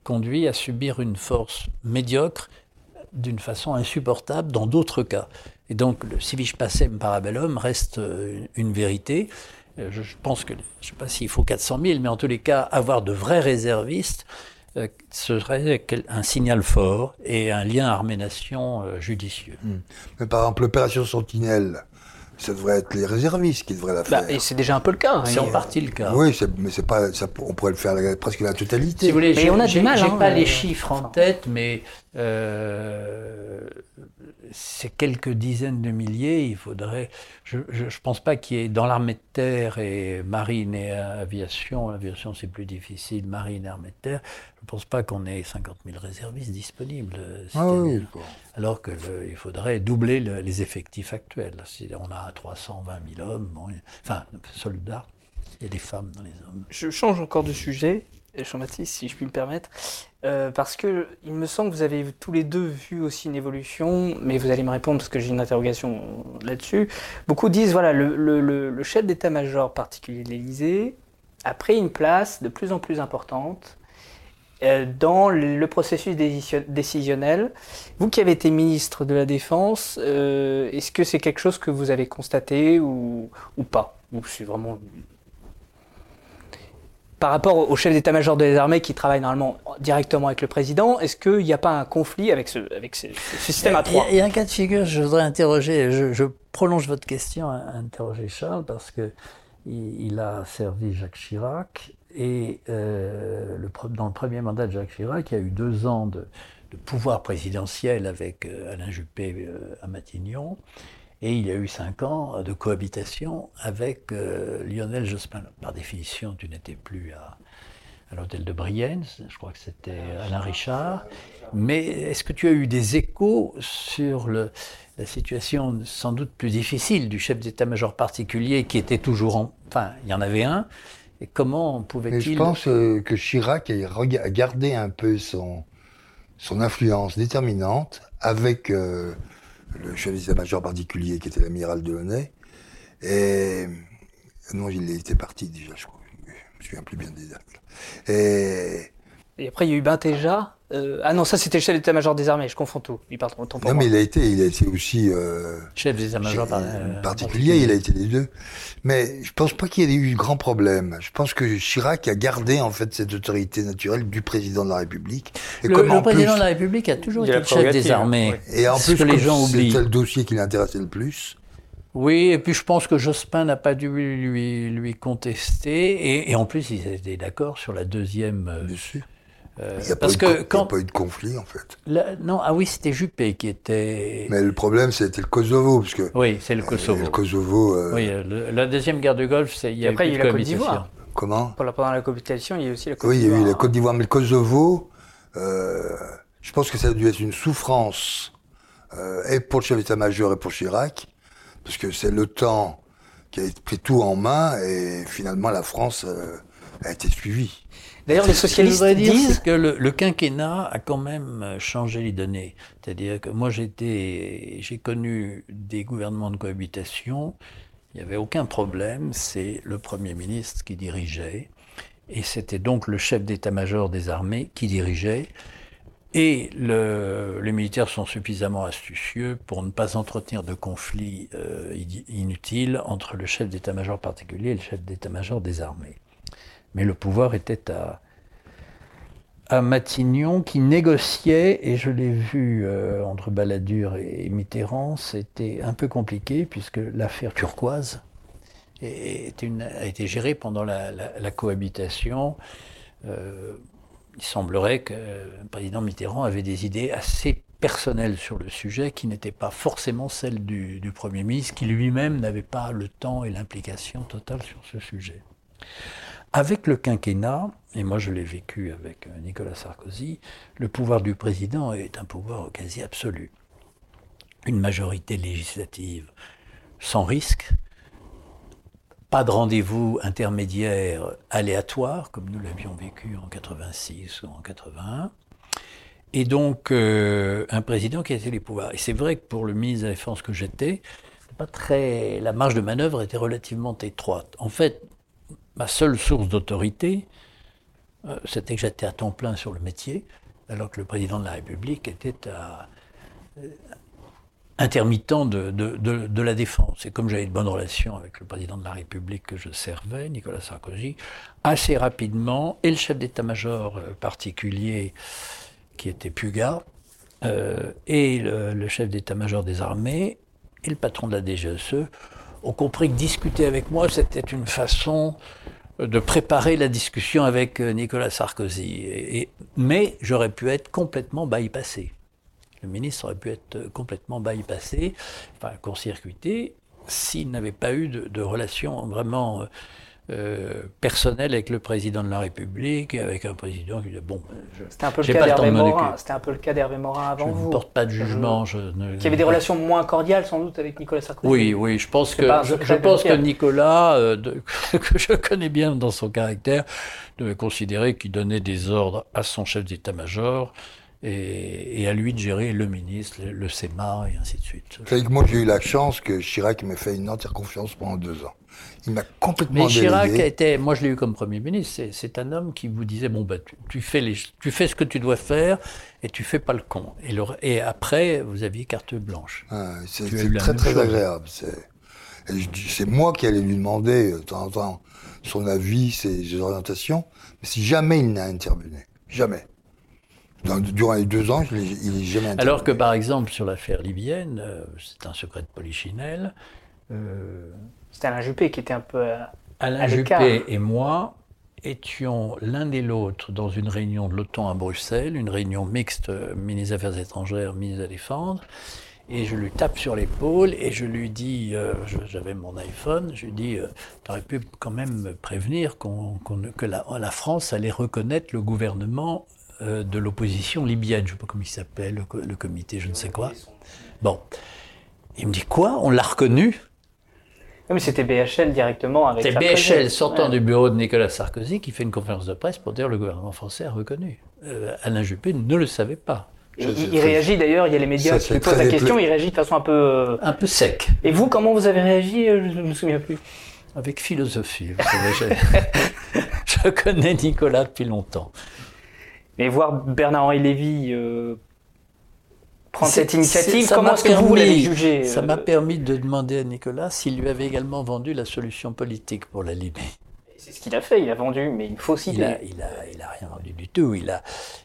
conduit à subir une force médiocre d'une façon insupportable dans d'autres cas. Et donc le civis pacem parabellum reste euh, une vérité. Euh, je pense que, je ne sais pas s'il faut 400 000, mais en tous les cas, avoir de vrais réservistes, euh, serait un signal fort et un lien armée-nation judicieux. Hmm. Mais par exemple, l'opération Sentinelle, ça devrait être les réservistes qui devraient la bah, faire. et c'est déjà un peu le cas. C'est en partie le cas. Oui, mais c'est pas, ça, on pourrait le faire presque la totalité. Si vous voulez, mais on a du mal. J'ai hein, pas les chiffres en tête, mais euh, c'est quelques dizaines de milliers. Il faudrait. Je ne pense pas qu'il y ait dans l'armée de terre et marine et aviation. Aviation, c'est plus difficile. Marine et armée de terre. Je ne pense pas qu'on ait 50 000 réservistes disponibles. Ah oui, alors qu'il faudrait doubler les effectifs actuels. Si on a 320 000 hommes, enfin soldats, Il y a des femmes dans les hommes. Je change encore de sujet, Jean-Baptiste, si je puis me permettre, euh, parce que il me semble que vous avez tous les deux vu aussi une évolution, mais vous allez me répondre parce que j'ai une interrogation là-dessus. Beaucoup disent voilà, le, chef d'état-major particulier de l'Élysée a pris une place de plus en plus importante euh, dans le processus décision- décisionnel. Vous qui avez été ministre de la Défense, euh, est-ce que c'est quelque chose que vous avez constaté ou, ou pas? Ou c'est vraiment par rapport au chef d'état-major des armées qui travaille normalement directement avec le président, est-ce qu'il n'y a pas un conflit avec ce, avec ce, ce système à trois? Il y a un cas de figure, je voudrais interroger, je, je prolonge votre question à, à interroger Charles parce que il, il a servi Jacques Chirac et euh, le, dans le premier mandat de Jacques Chirac, il y a eu deux ans de, de pouvoir présidentiel avec euh, Alain Juppé euh, à Matignon et il y a eu cinq ans de cohabitation avec euh, Lionel Jospin. Par définition, tu n'étais plus à, à l'hôtel de Brienne, je crois que c'était Alain Richard. Mais est-ce que tu as eu des échos sur le, la situation sans doute plus difficile du chef d'état-major particulier qui était toujours en... Enfin, il y en avait un. Et comment Mais je pouvait-il... pense euh, que Chirac a gardé un peu son, son influence déterminante avec euh, le chef d'état-major particulier qui était l'amiral Delaunay. Et non, il était parti déjà, je crois. Je me souviens plus bien des dates. Et Et après, il y a eu Benteja. Euh, ah non, ça c'était le chef d'état-major des armées, je confonds tout. Il part autant pour non, moi. mais il a été, il a été aussi euh, Chef d'état-major par- chez- euh, particulier, il a été les deux. Mais je pense pas qu'il y ait eu de grands problèmes. Je pense que Chirac a gardé en fait cette autorité naturelle du président de la République. Et Le, comme le en président plus- de la République a toujours été chef des prérogative, armées. oui. Et en plus, que les comme gens oublient. c'était le dossier qui l'intéressait le plus. Oui, et puis je pense que Jospin n'a pas dû lui, lui contester. Et, et en plus, ils étaient d'accord sur la deuxième. euh, Dessus. Euh, Il n'y a, pas eu de que co- il y a quand. pas eu de conflit en fait. la- non, ah oui, c'était Juppé qui était. Mais le problème, c'était le Kosovo, parce que Oui, c'est le euh, Kosovo. le Kosovo, euh, Oui, euh, le- la deuxième guerre de Golfe, c'est il y a Et après, il y a eu la Côte d'Ivoire. comment? Pendant la cohabitation, il y a eu aussi la Côte Oui, il y a eu d'Ivoire. la Côte d'Ivoire, mais le Kosovo, euh, je pense que ça a dû être une souffrance, euh, et pour le chef d'état-major et pour Chirac, parce que c'est le temps qui a pris tout en main, et finalement la France euh, a été suivie. D'ailleurs, les socialistes dire, disent *laughs* que le, le quinquennat a quand même euh, changé les données. C'est-à-dire que moi, j'étais, j'ai connu des gouvernements de cohabitation. Il n'y avait aucun problème. C'est le Premier ministre qui dirigeait. Et c'était donc le chef d'état-major des armées qui dirigeait. Et le- les militaires sont suffisamment astucieux pour ne pas entretenir de conflits euh, inutiles entre le chef d'état-major particulier et le chef d'état-major des armées. Mais le pouvoir était à, Matignon qui négociait, et je l'ai vu euh, entre Balladur et Mitterrand, c'était un peu compliqué puisque l'affaire turquoise a été gérée pendant la cohabitation. Euh, il semblerait que le président Mitterrand avait des idées assez personnelles sur le sujet qui n'étaient pas forcément celles du, du Premier ministre, qui lui-même n'avait pas le temps et l'implication totale sur ce sujet. Avec le quinquennat, et moi je l'ai vécu avec euh, Nicolas Sarkozy, le pouvoir du président est un pouvoir quasi absolu. Une majorité législative sans risque, pas de rendez-vous intermédiaire aléatoire, comme nous l'avions vécu en 86 ou en 81, et donc euh, un président qui a été les pouvoirs. Et c'est vrai que pour le ministre de la Défense que j'étais, pas très, la marge de manœuvre était relativement étroite. En fait, ma seule source d'autorité, euh, c'était que j'étais à temps plein sur le métier, alors que le président de la République était euh, intermittent de, la défense. Et comme j'avais de bonnes relations avec le président de la République que je servais, Nicolas Sarkozy, assez rapidement, et le chef d'état-major euh, particulier qui était Puga, et le chef d'état-major des armées, et le patron de la DGSE, ont compris que discuter avec moi, c'était une façon de préparer la discussion avec euh, Nicolas Sarkozy. Mais j'aurais pu être complètement bypassé. Le ministre aurait pu être euh, complètement bypassé, enfin court-circuité, s'il n'avait pas eu de, de relation vraiment euh, personnel avec le président de la République, avec un président qui dit bon, c'était un peu le cas d'Hervé Morin. C'était un peu le cas d'Hervé Morin avant vous. Je ne porte pas de jugement. Je ne, qui avait des relations moins cordiales sans doute avec Nicolas Sarkozy. Oui, oui, je pense que je, pense que Nicolas, euh, *laughs* que je connais bien dans son caractère, devait considérer qu'il donnait des ordres à son chef d'état-major. Et, et, à lui de gérer le ministre, le, le SEMA et ainsi de suite. moi j'ai eu la chance que Chirac m'ait fait une entière confiance pendant deux ans. Il m'a complètement Mais Chirac été, moi je l'ai eu comme Premier ministre, c'est un homme qui vous disait, bon, bah, tu, fais les, tu fais ce que tu dois faire et tu fais pas le con. Et, le, et après, vous aviez carte blanche. Ah, c'est très très agréable. C'est moi qui allais lui demander de temps en temps son avis, ses, orientations, mais si jamais il n'a intervenu. Jamais. durant les deux ans, il n'est jamais intervenu. Alors que par exemple, sur l'affaire libyenne, euh, c'est un secret de polichinelle. Euh, c'était Alain Juppé qui était un peu à, Alain Juppé et moi étions l'un et l'autre dans une réunion de l'OTAN à Bruxelles, une réunion mixte euh, ministre des Affaires étrangères, ministre de la Défense. Et je lui tape sur l'épaule et je lui dis, euh, j'avais mon iPhone, je lui dis, euh, tu aurais pu quand même me prévenir que la, France allait reconnaître le gouvernement de l'opposition libyenne. Je ne sais pas comment il s'appelle, le, le, comité, je ne sais quoi. Bon. Il me dit, quoi? On l'a reconnu? Mais c'était BHL directement avec C'est BHL sortant du bureau de Nicolas Sarkozy qui fait une conférence de presse pour dire que le gouvernement français a reconnu. Euh, Alain Juppé ne le savait pas. Il, réagit d'ailleurs, il y a les médias qui lui posent la question, il réagit de façon un peu... Euh, un peu sec. Et vous, comment vous avez réagi euh, Je ne me souviens plus. Avec philosophie, vous savez, *laughs* je connais Nicolas depuis longtemps. Mais voir Bernard-Henri Lévy prendre cette initiative. Comment est-ce que vous l'avez jugé Ça m'a euh permis de demander à Nicolas s'il lui avait également vendu la solution politique pour la Libye. C'est ce qu'il a fait, il a vendu, mais une fausse idée. Il a, il a, il a rien vendu du tout. Il a,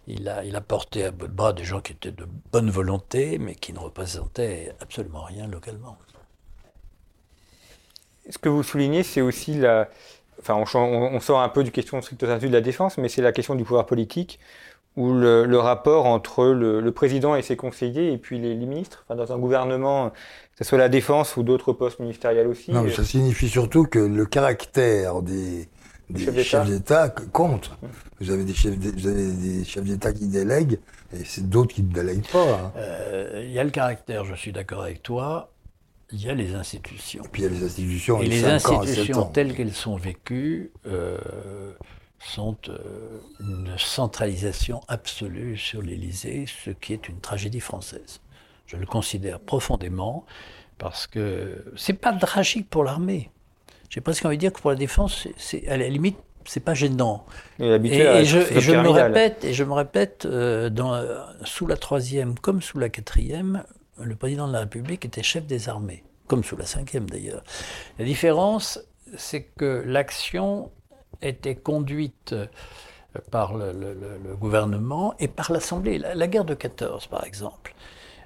il, a, il a porté à bout de bras des gens qui étaient de bonne volonté, mais qui ne représentaient absolument rien localement. Ce que vous soulignez, c'est aussi la. Enfin, on, on, sort un peu du question stricto sensu de la défense, mais c'est la question du pouvoir politique ou le, rapport entre le, président et ses conseillers et puis les, ministres, enfin, dans un gouvernement, que ce soit la défense ou d'autres postes ministériels aussi. Non, mais ça signifie surtout que le caractère des, chefs d'État compte. Vous avez des chefs, des chefs d'État qui délèguent et c'est d'autres qui ne délèguent pas. Hein. Euh, il y a le caractère, je suis d'accord avec toi. Il y a les institutions. Et puis il y a les institutions. Et les institutions telles qu'elles sont vécues. Euh, sont euh, une centralisation absolue sur l'Élysée, ce qui est une tragédie française. Je le considère profondément parce que c'est pas tragique pour l'armée. J'ai presque envie de dire que pour la défense, c'est à la limite c'est pas gênant. Et, je, me répète, et je me répète, euh, dans, sous la troisième comme sous la quatrième, le président de la République était chef des armées, comme sous la cinquième d'ailleurs. La différence, c'est que l'action était conduite euh, par le, gouvernement et par l'Assemblée. La, guerre de 14, par exemple,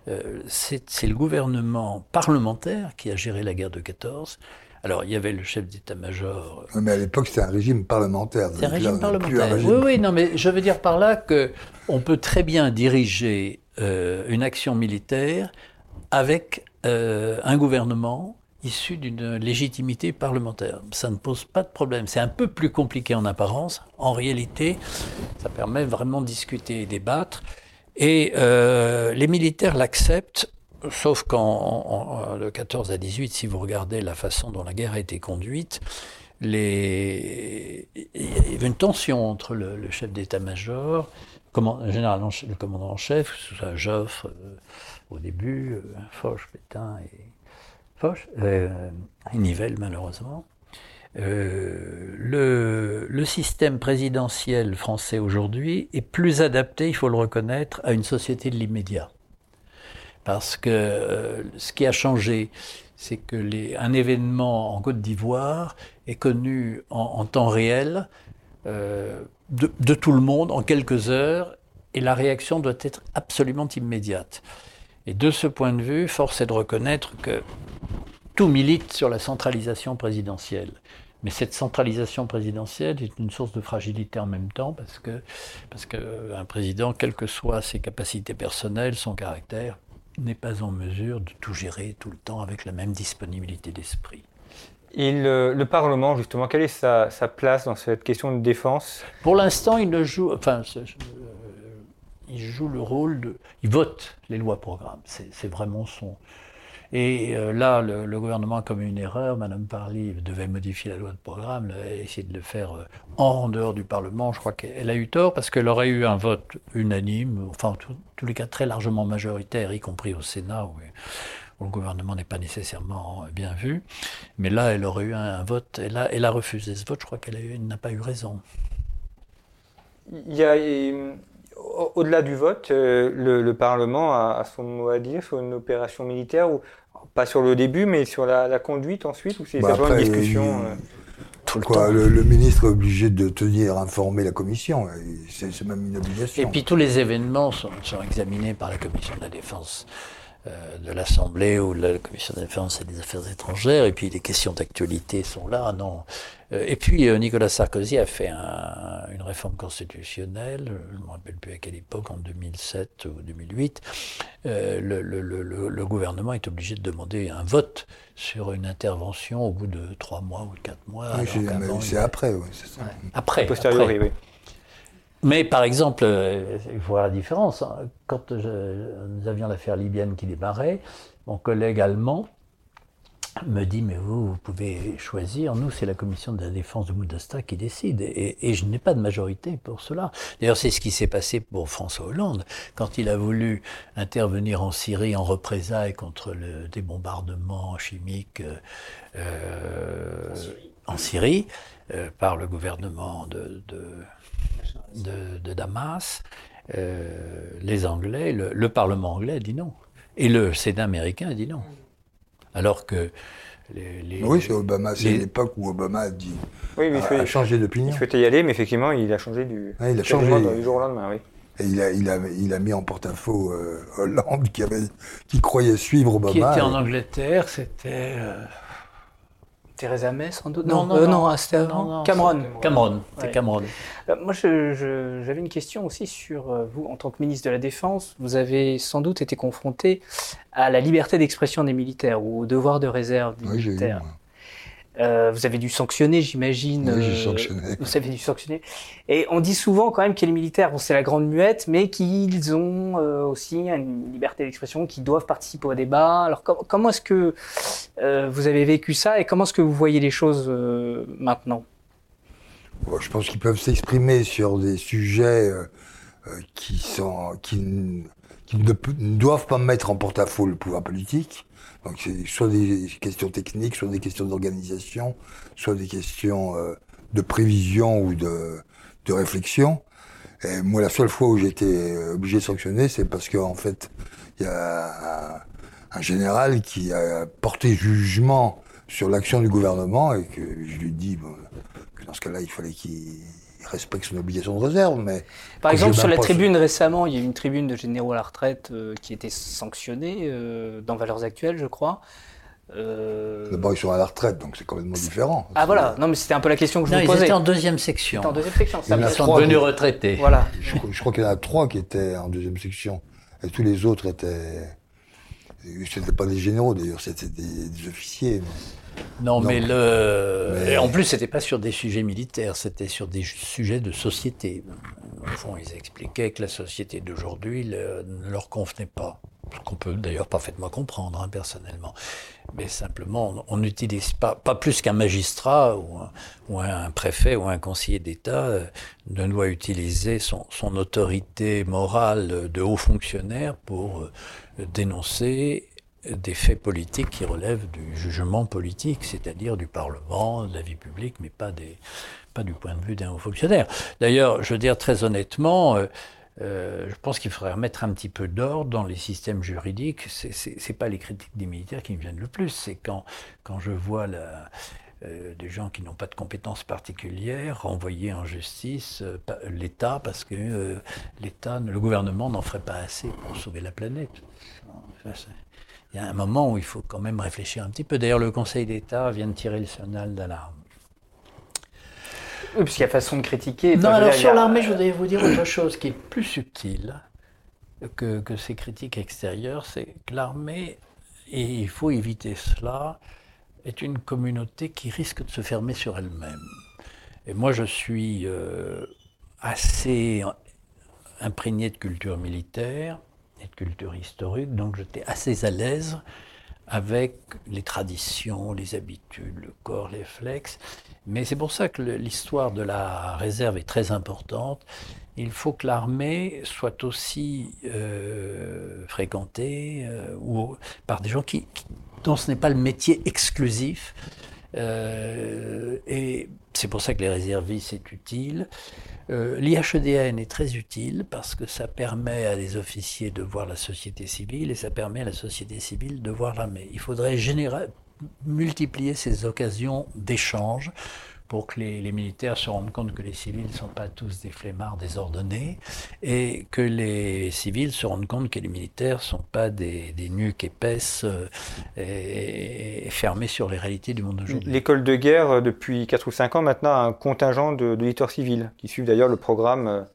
euh, c'est le gouvernement parlementaire qui a géré la guerre de 14. Alors, il y avait le chef d'état-major. Mais à l'époque, c'était un régime parlementaire. C'est un régime parlementaire. Oui, oui, non, mais je veux dire par là que on peut très bien diriger euh, une action militaire avec un gouvernement issu d'une légitimité parlementaire. Ça ne pose pas de problème. C'est un peu plus compliqué en apparence. En réalité, ça permet vraiment de discuter et débattre. Et euh, les militaires l'acceptent, sauf qu'en le 14 à 18, si vous regardez la façon dont la guerre a été conduite, il y avait une tension entre le, chef d'état-major, le commandant en chef, Joffre euh, au début, euh, Foch, Pétain et Foch, euh, Nivelle malheureusement. Euh, le, le, système présidentiel français aujourd'hui est plus adapté, il faut le reconnaître, à une société de l'immédiat. Parce que euh, ce qui a changé, c'est que les, un événement en Côte d'Ivoire est connu en, temps réel de, de, tout le monde en quelques heures et la réaction doit être absolument immédiate. Et de ce point de vue, force est de reconnaître que tout milite sur la centralisation présidentielle. Mais cette centralisation présidentielle est une source de fragilité en même temps parce que parce qu'un président, quelles que soient ses capacités personnelles, son caractère, n'est pas en mesure de tout gérer tout le temps avec la même disponibilité d'esprit. Et le, Parlement, justement, quelle est sa, place dans cette question de défense? Pour l'instant, il ne joue, enfin, il joue le rôle de, il vote les lois programmes. C'est vraiment son, et euh, là, le, gouvernement a commis une erreur. Madame Parly devait modifier la loi de programme, elle a essayé de le faire euh, en dehors du Parlement. Je crois qu'elle a eu tort parce qu'elle aurait eu un vote unanime, enfin, en tous les cas très largement majoritaire, y compris au Sénat, où, le gouvernement n'est pas nécessairement bien vu. Mais là, elle aurait eu un, vote. Elle a, elle a refusé ce vote. Je crois qu'elle n'a pas eu raison. Il y a au-delà du vote, euh, le, Parlement a, son mot à dire sur une opération militaire, ou pas sur le début, mais sur la, conduite ensuite, ou c'est bah une discussion euh, tout le, quoi, le, ministre est obligé de tenir informé la commission, c'est même une obligation. Et puis tous les événements sont, sont examinés par la commission de la défense euh, de l'Assemblée ou de la Commission de la Défense et des Affaires étrangères, et puis les questions d'actualité sont là, non. Euh, et puis euh, Nicolas Sarkozy a fait une réforme constitutionnelle, je ne me rappelle plus à quelle époque, en 2007 ou 2008. le, gouvernement est obligé de demander un vote sur une intervention au bout de trois mois ou quatre mois. c'est après, oui, c'est ça. Après, après. oui. Mais par exemple, euh, il faut voir la différence. Hein. Quand nous avions l'affaire libyenne qui démarrait, mon collègue allemand me dit Mais vous, vous pouvez choisir. Nous, c'est la commission de la défense de Moudasta qui décide. Et, je n'ai pas de majorité pour cela. D'ailleurs, c'est ce qui s'est passé pour François Hollande. Quand il a voulu intervenir en Syrie en représailles contre le, des bombardements chimiques euh, en Syrie, euh, par le gouvernement de de, Damas, euh, les Anglais, le, Parlement anglais a dit non. Et le Sénat américain a dit non. Alors que les, oui, c'est Obama, c'est l'époque où Obama a dit oui, mais a, changé d'opinion. Il souhaitait y aller, mais effectivement, il a changé du, il a changé du jour au lendemain, oui. Et il a, il a, il a mis en porte-à-faux euh, Hollande qui, avait, qui croyait suivre Obama. Qui était en Angleterre, c'était. Euh, Theresa May, sans doute Non, non, non, euh, c'était avant. Cameron. Cameron, c'est Cameron. Euh, moi, j'avais une question aussi sur euh, vous, en tant que ministre de la Défense. Vous avez sans doute été confronté à la liberté d'expression des militaires ou au devoir de réserve des militaires. Euh, vous avez dû sanctionner, j'imagine. Oui, j'ai sanctionné. Vous avez dû sanctionner. Et on dit souvent quand même que les militaires, bon, c'est la grande muette, mais qu'ils ont euh, aussi une liberté d'expression, qu'ils doivent participer au débat. Alors comment est-ce que euh, vous avez vécu ça et comment est-ce que vous voyez les choses maintenant? Je pense qu'ils peuvent s'exprimer sur des sujets qui sont qui, ne, doivent pas mettre en porte-à-faux le pouvoir politique. Donc c'est soit des questions techniques, soit des questions d'organisation, soit des questions euh, de prévision ou de, réflexion. Et moi, la seule fois où j'ai été obligé de sanctionner, c'est parce qu'en fait, il y a un, général qui a porté jugement sur l'action du gouvernement et que je lui dis que dans ce cas-là, il fallait qu'il respecte son obligation de réserve. Mais Par exemple, sur la tribune récemment, il y a eu une tribune de généraux à la retraite euh, qui été sanctionnée euh, dans Valeurs Actuelles, je crois. Euh... D'abord, ils sont à la retraite, donc c'est complètement différent. Ah voilà, non mais c'était un peu la question que je vous posais. Ils étaient en deuxième section. en deuxième section. ils sont devenus retraités. Voilà. Je, crois qu'il y en a trois qui étaient en deuxième section, et tous les autres étaient. C'était pas des généraux d'ailleurs, c'était des, officiers. Non, mais le. en plus, c'était pas sur des sujets militaires, c'était sur des sujets de société. Au fond, ils expliquaient que la société d'aujourd'hui ne leur convenait pas. Ce qu'on peut d'ailleurs parfaitement comprendre, hein, personnellement. Mais simplement, on n'utilise pas, pas plus qu'un magistrat ou un, préfet ou un conseiller d'État euh, ne doit utiliser son, son, autorité morale de haut fonctionnaire pour euh, dénoncer des faits politiques qui relèvent du jugement politique, c'est-à-dire du Parlement, de la vie publique, mais pas, des, pas du point de vue d'un haut fonctionnaire. D'ailleurs, je veux dire très honnêtement, euh, euh, je pense qu'il faudrait remettre un petit peu d'ordre dans les systèmes juridiques. C'est pas les critiques des militaires qui me viennent le plus, c'est quand, quand je vois la, euh, des gens qui n'ont pas de compétences particulières renvoyer en justice l'État parce que l'État, le gouvernement n'en ferait pas assez pour sauver la planète il y a un moment où il faut quand même réfléchir un petit peu. D'ailleurs, le Conseil d'État vient de tirer le signal d'alarme. Oui, puisqu'il y a façon de critiquer. Non, alors sur l'armée, je voudrais vous dire autre chose qui est plus subtile que, que ces critiques extérieures, c'est que l'armée, et il faut éviter cela, est une communauté qui risque de se fermer sur elle-même. Et moi, je suis euh, assez imprégné de culture militaire et de culture historique, donc j'étais assez à l'aise avec les traditions, les habitudes, le corps, les réflexes. Mais c'est pour ça que l'histoire de la réserve est très importante. Il faut que l'armée soit aussi euh, fréquentée euh, par des gens qui, ce n'est pas le métier exclusif. Euh, et c'est pour ça que les réservistes, c'est utile. Euh, L'IHEDN est très utile parce que ça permet à des officiers de voir la société civile et ça permet à la société civile de voir l'armée. Il faudrait multiplier ces occasions d'échange pour que les, militaires se rendent compte que les civils ne sont pas tous des flemmards désordonnés et que les civils se rendent compte que les militaires ne sont pas des, nuques épaisses euh, et, fermés sur les réalités du monde d'aujourd'hui. L'école de guerre, euh, depuis 4 ou 5 ans maintenant, a un contingent de civils qui suivent d'ailleurs le programme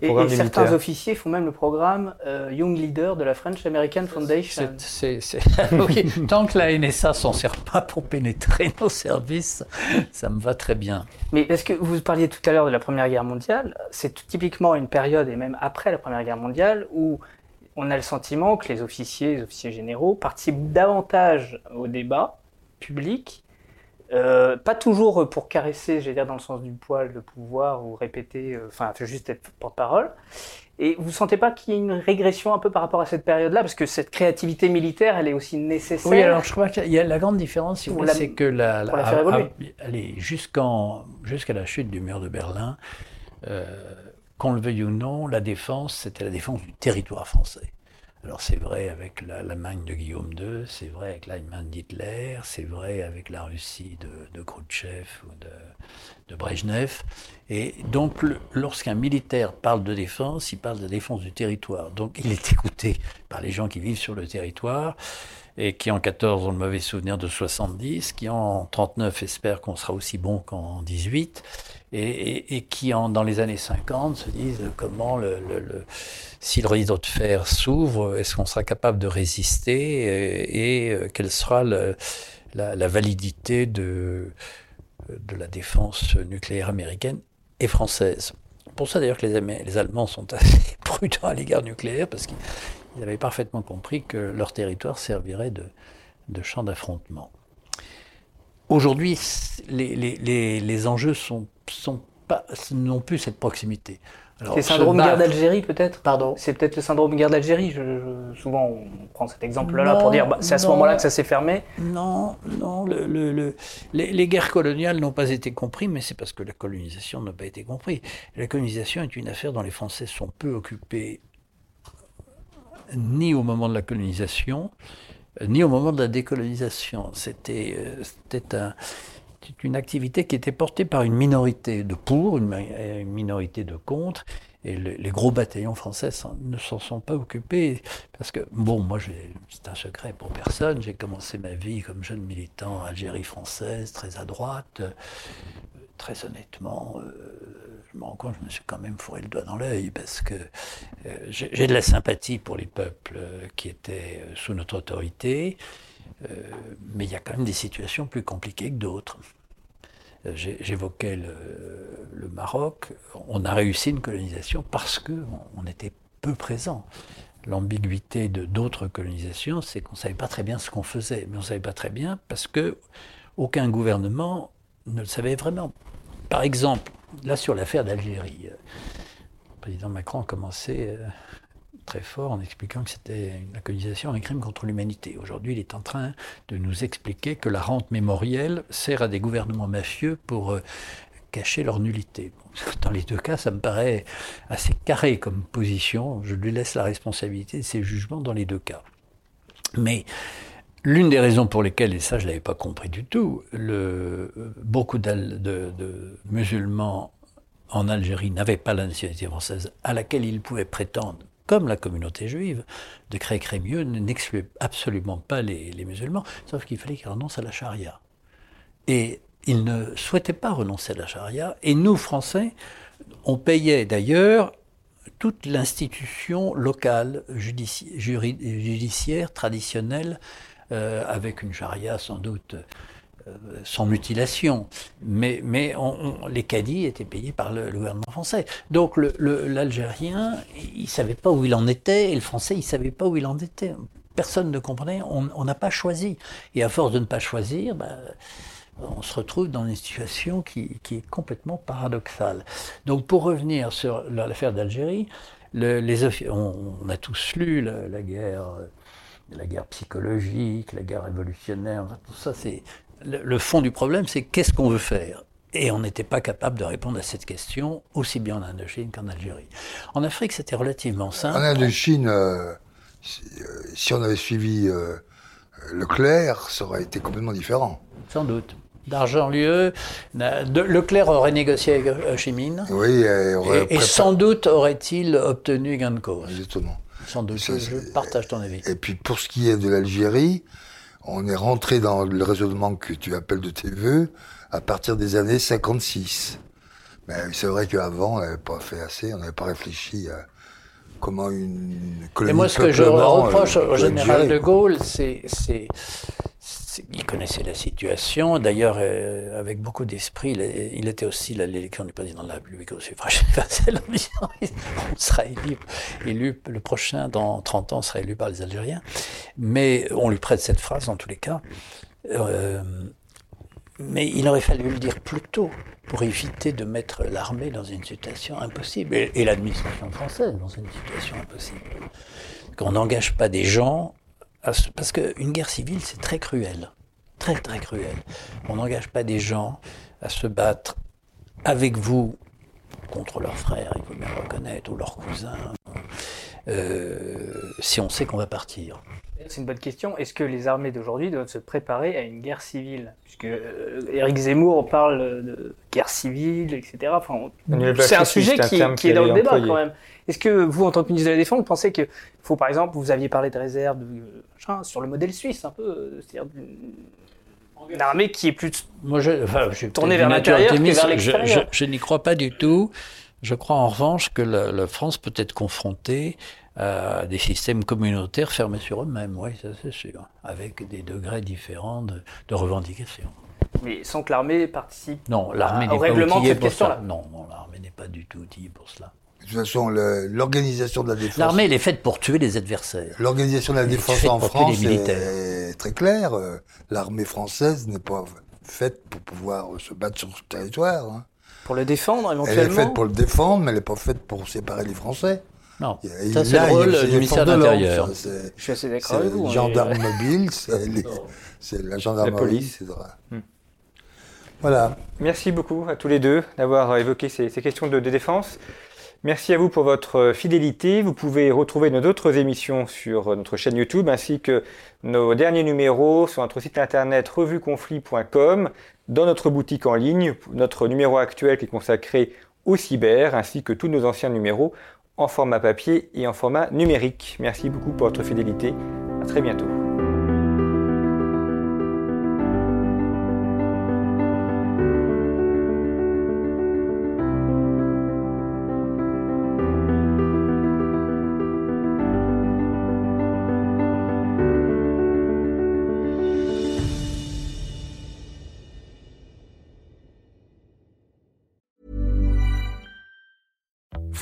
et, certains officiers font même le programme euh, Young Leader de la French American Foundation. *laughs* Tant que la NSA s'en sert pas pour pénétrer *laughs* nos services, ça me va très bien. Mais est-ce que vous parliez tout à l'heure de la Première Guerre mondiale C'est typiquement une période, et même après la Première Guerre mondiale, où on a le sentiment que les officiers, les officiers généraux participent davantage au débat public euh, pas toujours pour caresser, j'allais dire dans le sens du poil, de pouvoir ou répéter, euh, enfin juste être porte-parole. Et vous ne sentez pas qu'il y a une régression un peu par rapport à cette période-là? Parce que cette créativité militaire, elle est aussi nécessaire. Oui, alors je crois qu'il y a la grande différence, c'est que la, allez, jusqu'en, jusqu'à la chute du mur de Berlin, euh, qu'on le veuille ou non, la défense, c'était la défense du territoire français. Alors c'est vrai avec l'Allemagne de Guillaume II, c'est vrai avec l'Allemagne d'Hitler, c'est vrai avec la Russie de, de ou de, de Brejnev. Et donc lorsqu'un militaire parle de défense, il parle de défense du territoire. Donc il est écouté par les gens qui vivent sur le territoire et qui en 14 ont le mauvais souvenir de 70, qui en 39 espèrent qu'on sera aussi bon qu'en 18 et, qui, en, dans les années 50, se disent comment, le, si le rideau de fer s'ouvre, est-ce qu'on sera capable de résister et, euh, quelle sera la, validité de, de la défense nucléaire américaine et française. Pour ça d'ailleurs que les, Allemands sont *laughs* assez prudents à l'égard nucléaire parce qu'ils avaient parfaitement compris que leur territoire servirait de, champ d'affrontement. Aujourd'hui, les, enjeux n'ont plus cette proximité. C'est le syndrome guerre d'Algérie peut-être Pardon C'est peut-être le syndrome guerre d'Algérie. souvent on prend cet exemple-là pour dire bah, c'est à ce moment-là que ça s'est fermé. Non, non. Le, le, les, les, guerres coloniales n'ont pas été comprises, mais c'est parce que la colonisation n'a pas été comprise. La colonisation est une affaire dont les Français sont peu occupés ni au moment de la colonisation, ni au moment de la décolonisation. C'était, euh, c'était un c'est une activité qui était portée par une minorité de pour, une, minorité de contre, et les gros bataillons français ne s'en sont pas occupés. Parce que, bon, moi, c'est un secret pour personne, j'ai commencé ma vie comme jeune militant Algérie française, très à droite. Très honnêtement, euh, je me rends compte, je me suis quand même fourré le doigt dans l'œil parce que euh, j'ai de la sympathie pour les peuples euh, qui étaient sous notre autorité. Mais il y a quand même des situations plus compliquées que d'autres. Euh, j'évoquais le, Maroc, on a réussi une colonisation parce qu'on on était peu présent. L'ambiguïté de d'autres colonisations, c'est qu'on ne savait pas très bien ce qu'on faisait, mais on ne savait pas très bien parce que aucun gouvernement ne le savait vraiment. Par exemple, là sur l'affaire d'Algérie, euh, le président Macron a commencé euh, très fort en expliquant que c'était la colonisation un crime contre l'humanité. Aujourd'hui, il est en train de nous expliquer que la rente mémorielle sert à des gouvernements mafieux pour euh, cacher leur nullité. Dans les deux cas, ça me paraît assez carré comme position. Je lui laisse la responsabilité de ses jugements dans les deux cas. Mais L'une des raisons pour lesquelles, et ça je ne l'avais pas compris du tout, le, beaucoup de, musulmans en Algérie n'avaient pas la nationalité française à laquelle ils pouvaient prétendre comme la communauté juive, de Crémieux n'exclut absolument pas les, musulmans, sauf qu'il fallait qu'ils renoncent à la charia. Et ils ne souhaitaient pas renoncer à la charia, et nous, Français, on payait d'ailleurs toute l'institution locale, judiciaire, traditionnelle avec une charia sans doute sans mutilation. Mais, mais les caddies étaient payés par le, gouvernement français. Donc l'Algérien, il ne savait pas où il en était, et le Français, il ne savait pas où il en était. Personne ne comprenait, on n'a pas choisi. Et à force de ne pas choisir, ben, on se retrouve dans une situation qui, est complètement paradoxale. Donc pour revenir sur l'affaire d'Algérie, on, a tous lu la, guerre, la guerre psychologique, la guerre révolutionnaire, tout ça. C'est le, fond du problème, c'est qu'est-ce qu'on veut faire? Et on n'était pas capable de répondre à cette question aussi bien en Indochine qu'en Algérie. En Afrique, c'était relativement simple. En Indochine, euh, euh, si, on avait suivi euh, Leclerc, ça aurait été complètement différent. Sans doute d'Argent-Lieu. Leclerc aurait négocié avec Chimine. Oui, et, et, sans doute aurait-il obtenu gain de cause. Exactement. Sans doute, je, partage ton avis. Et puis pour ce qui est de l'Algérie, on est rentré dans le raisonnement que tu appelles de tes voeux à partir des années 56. Mais c'est vrai qu'avant, on n'avait pas fait assez, on n'avait pas réfléchi à comment une colonie Et moi, ce que je reproche au général de Gaulle, c'est il connaissait la situation. D'ailleurs, euh, avec beaucoup d'esprit, il, était aussi l'élection du président de la République aussi *laughs* on sera élu, élu, le prochain, dans 30 ans, sera élu par les Algériens. Mais on lui prête cette phrase, en tous les cas. Euh, mais il aurait fallu le dire plus tôt pour éviter de mettre l'armée dans une situation impossible et, et l'administration française dans une situation impossible. Qu'on n'engage pas des gens parce qu'une guerre civile, c'est très cruel. Très, très cruel. On n'engage pas des gens à se battre avec vous contre leurs frères, il faut bien le reconnaître, ou leurs cousins, euh, si on sait qu'on va partir. C'est une bonne question. Est-ce que les armées d'aujourd'hui doivent se préparer à une guerre civile? Puisque euh, Éric Zemmour parle de guerre civile, etc. Enfin, c'est un sujet qui, est dans le débat quand même. Est-ce que vous, en tant que ministre de la Défense, vous pensez qu'il faut, par exemple, vous aviez parlé de réserve sur le modèle suisse, un peu, c'est-à-dire une armée qui est plus Moi, je, tournée vers l'intérieur que vers l'extérieur je, n'y crois pas du tout. Je crois en revanche que la, France peut être confrontée à des systèmes communautaires fermés sur eux-mêmes, oui, ça c'est sûr, avec des degrés différents de, revendication. Mais sans que l'armée participe non, l'armée n'est pas outillée pour ça. Non, non l'armée n'est pas du tout outillée pour cela. De toute façon, l'organisation de la défense. L'armée, elle est faite pour tuer les adversaires. L'organisation de la défense en France est, très claire. Euh, l'armée française n'est pas faite pour pouvoir se battre sur ce territoire. Hein. Pour le défendre, éventuellement Elle est faite pour le défendre, mais elle n'est pas faite pour séparer les Français. Non, ça c'est le rôle du ministère de l'Intérieur. Je suis assez d'accord avec vous. *laughs* Les gendarmes mobiles, c'est la gendarmerie. La police. Hmm. Voilà. Merci beaucoup à tous les deux d'avoir évoqué ces, questions de défense. Merci à vous pour votre fidélité. Vous pouvez retrouver nos autres émissions sur notre chaîne YouTube ainsi que nos derniers numéros sur notre site internet revueconflit.com, dans notre boutique en ligne, notre numéro actuel qui est consacré au cyber ainsi que tous nos anciens numéros en format papier et en format numérique. Merci beaucoup pour votre fidélité. À très bientôt.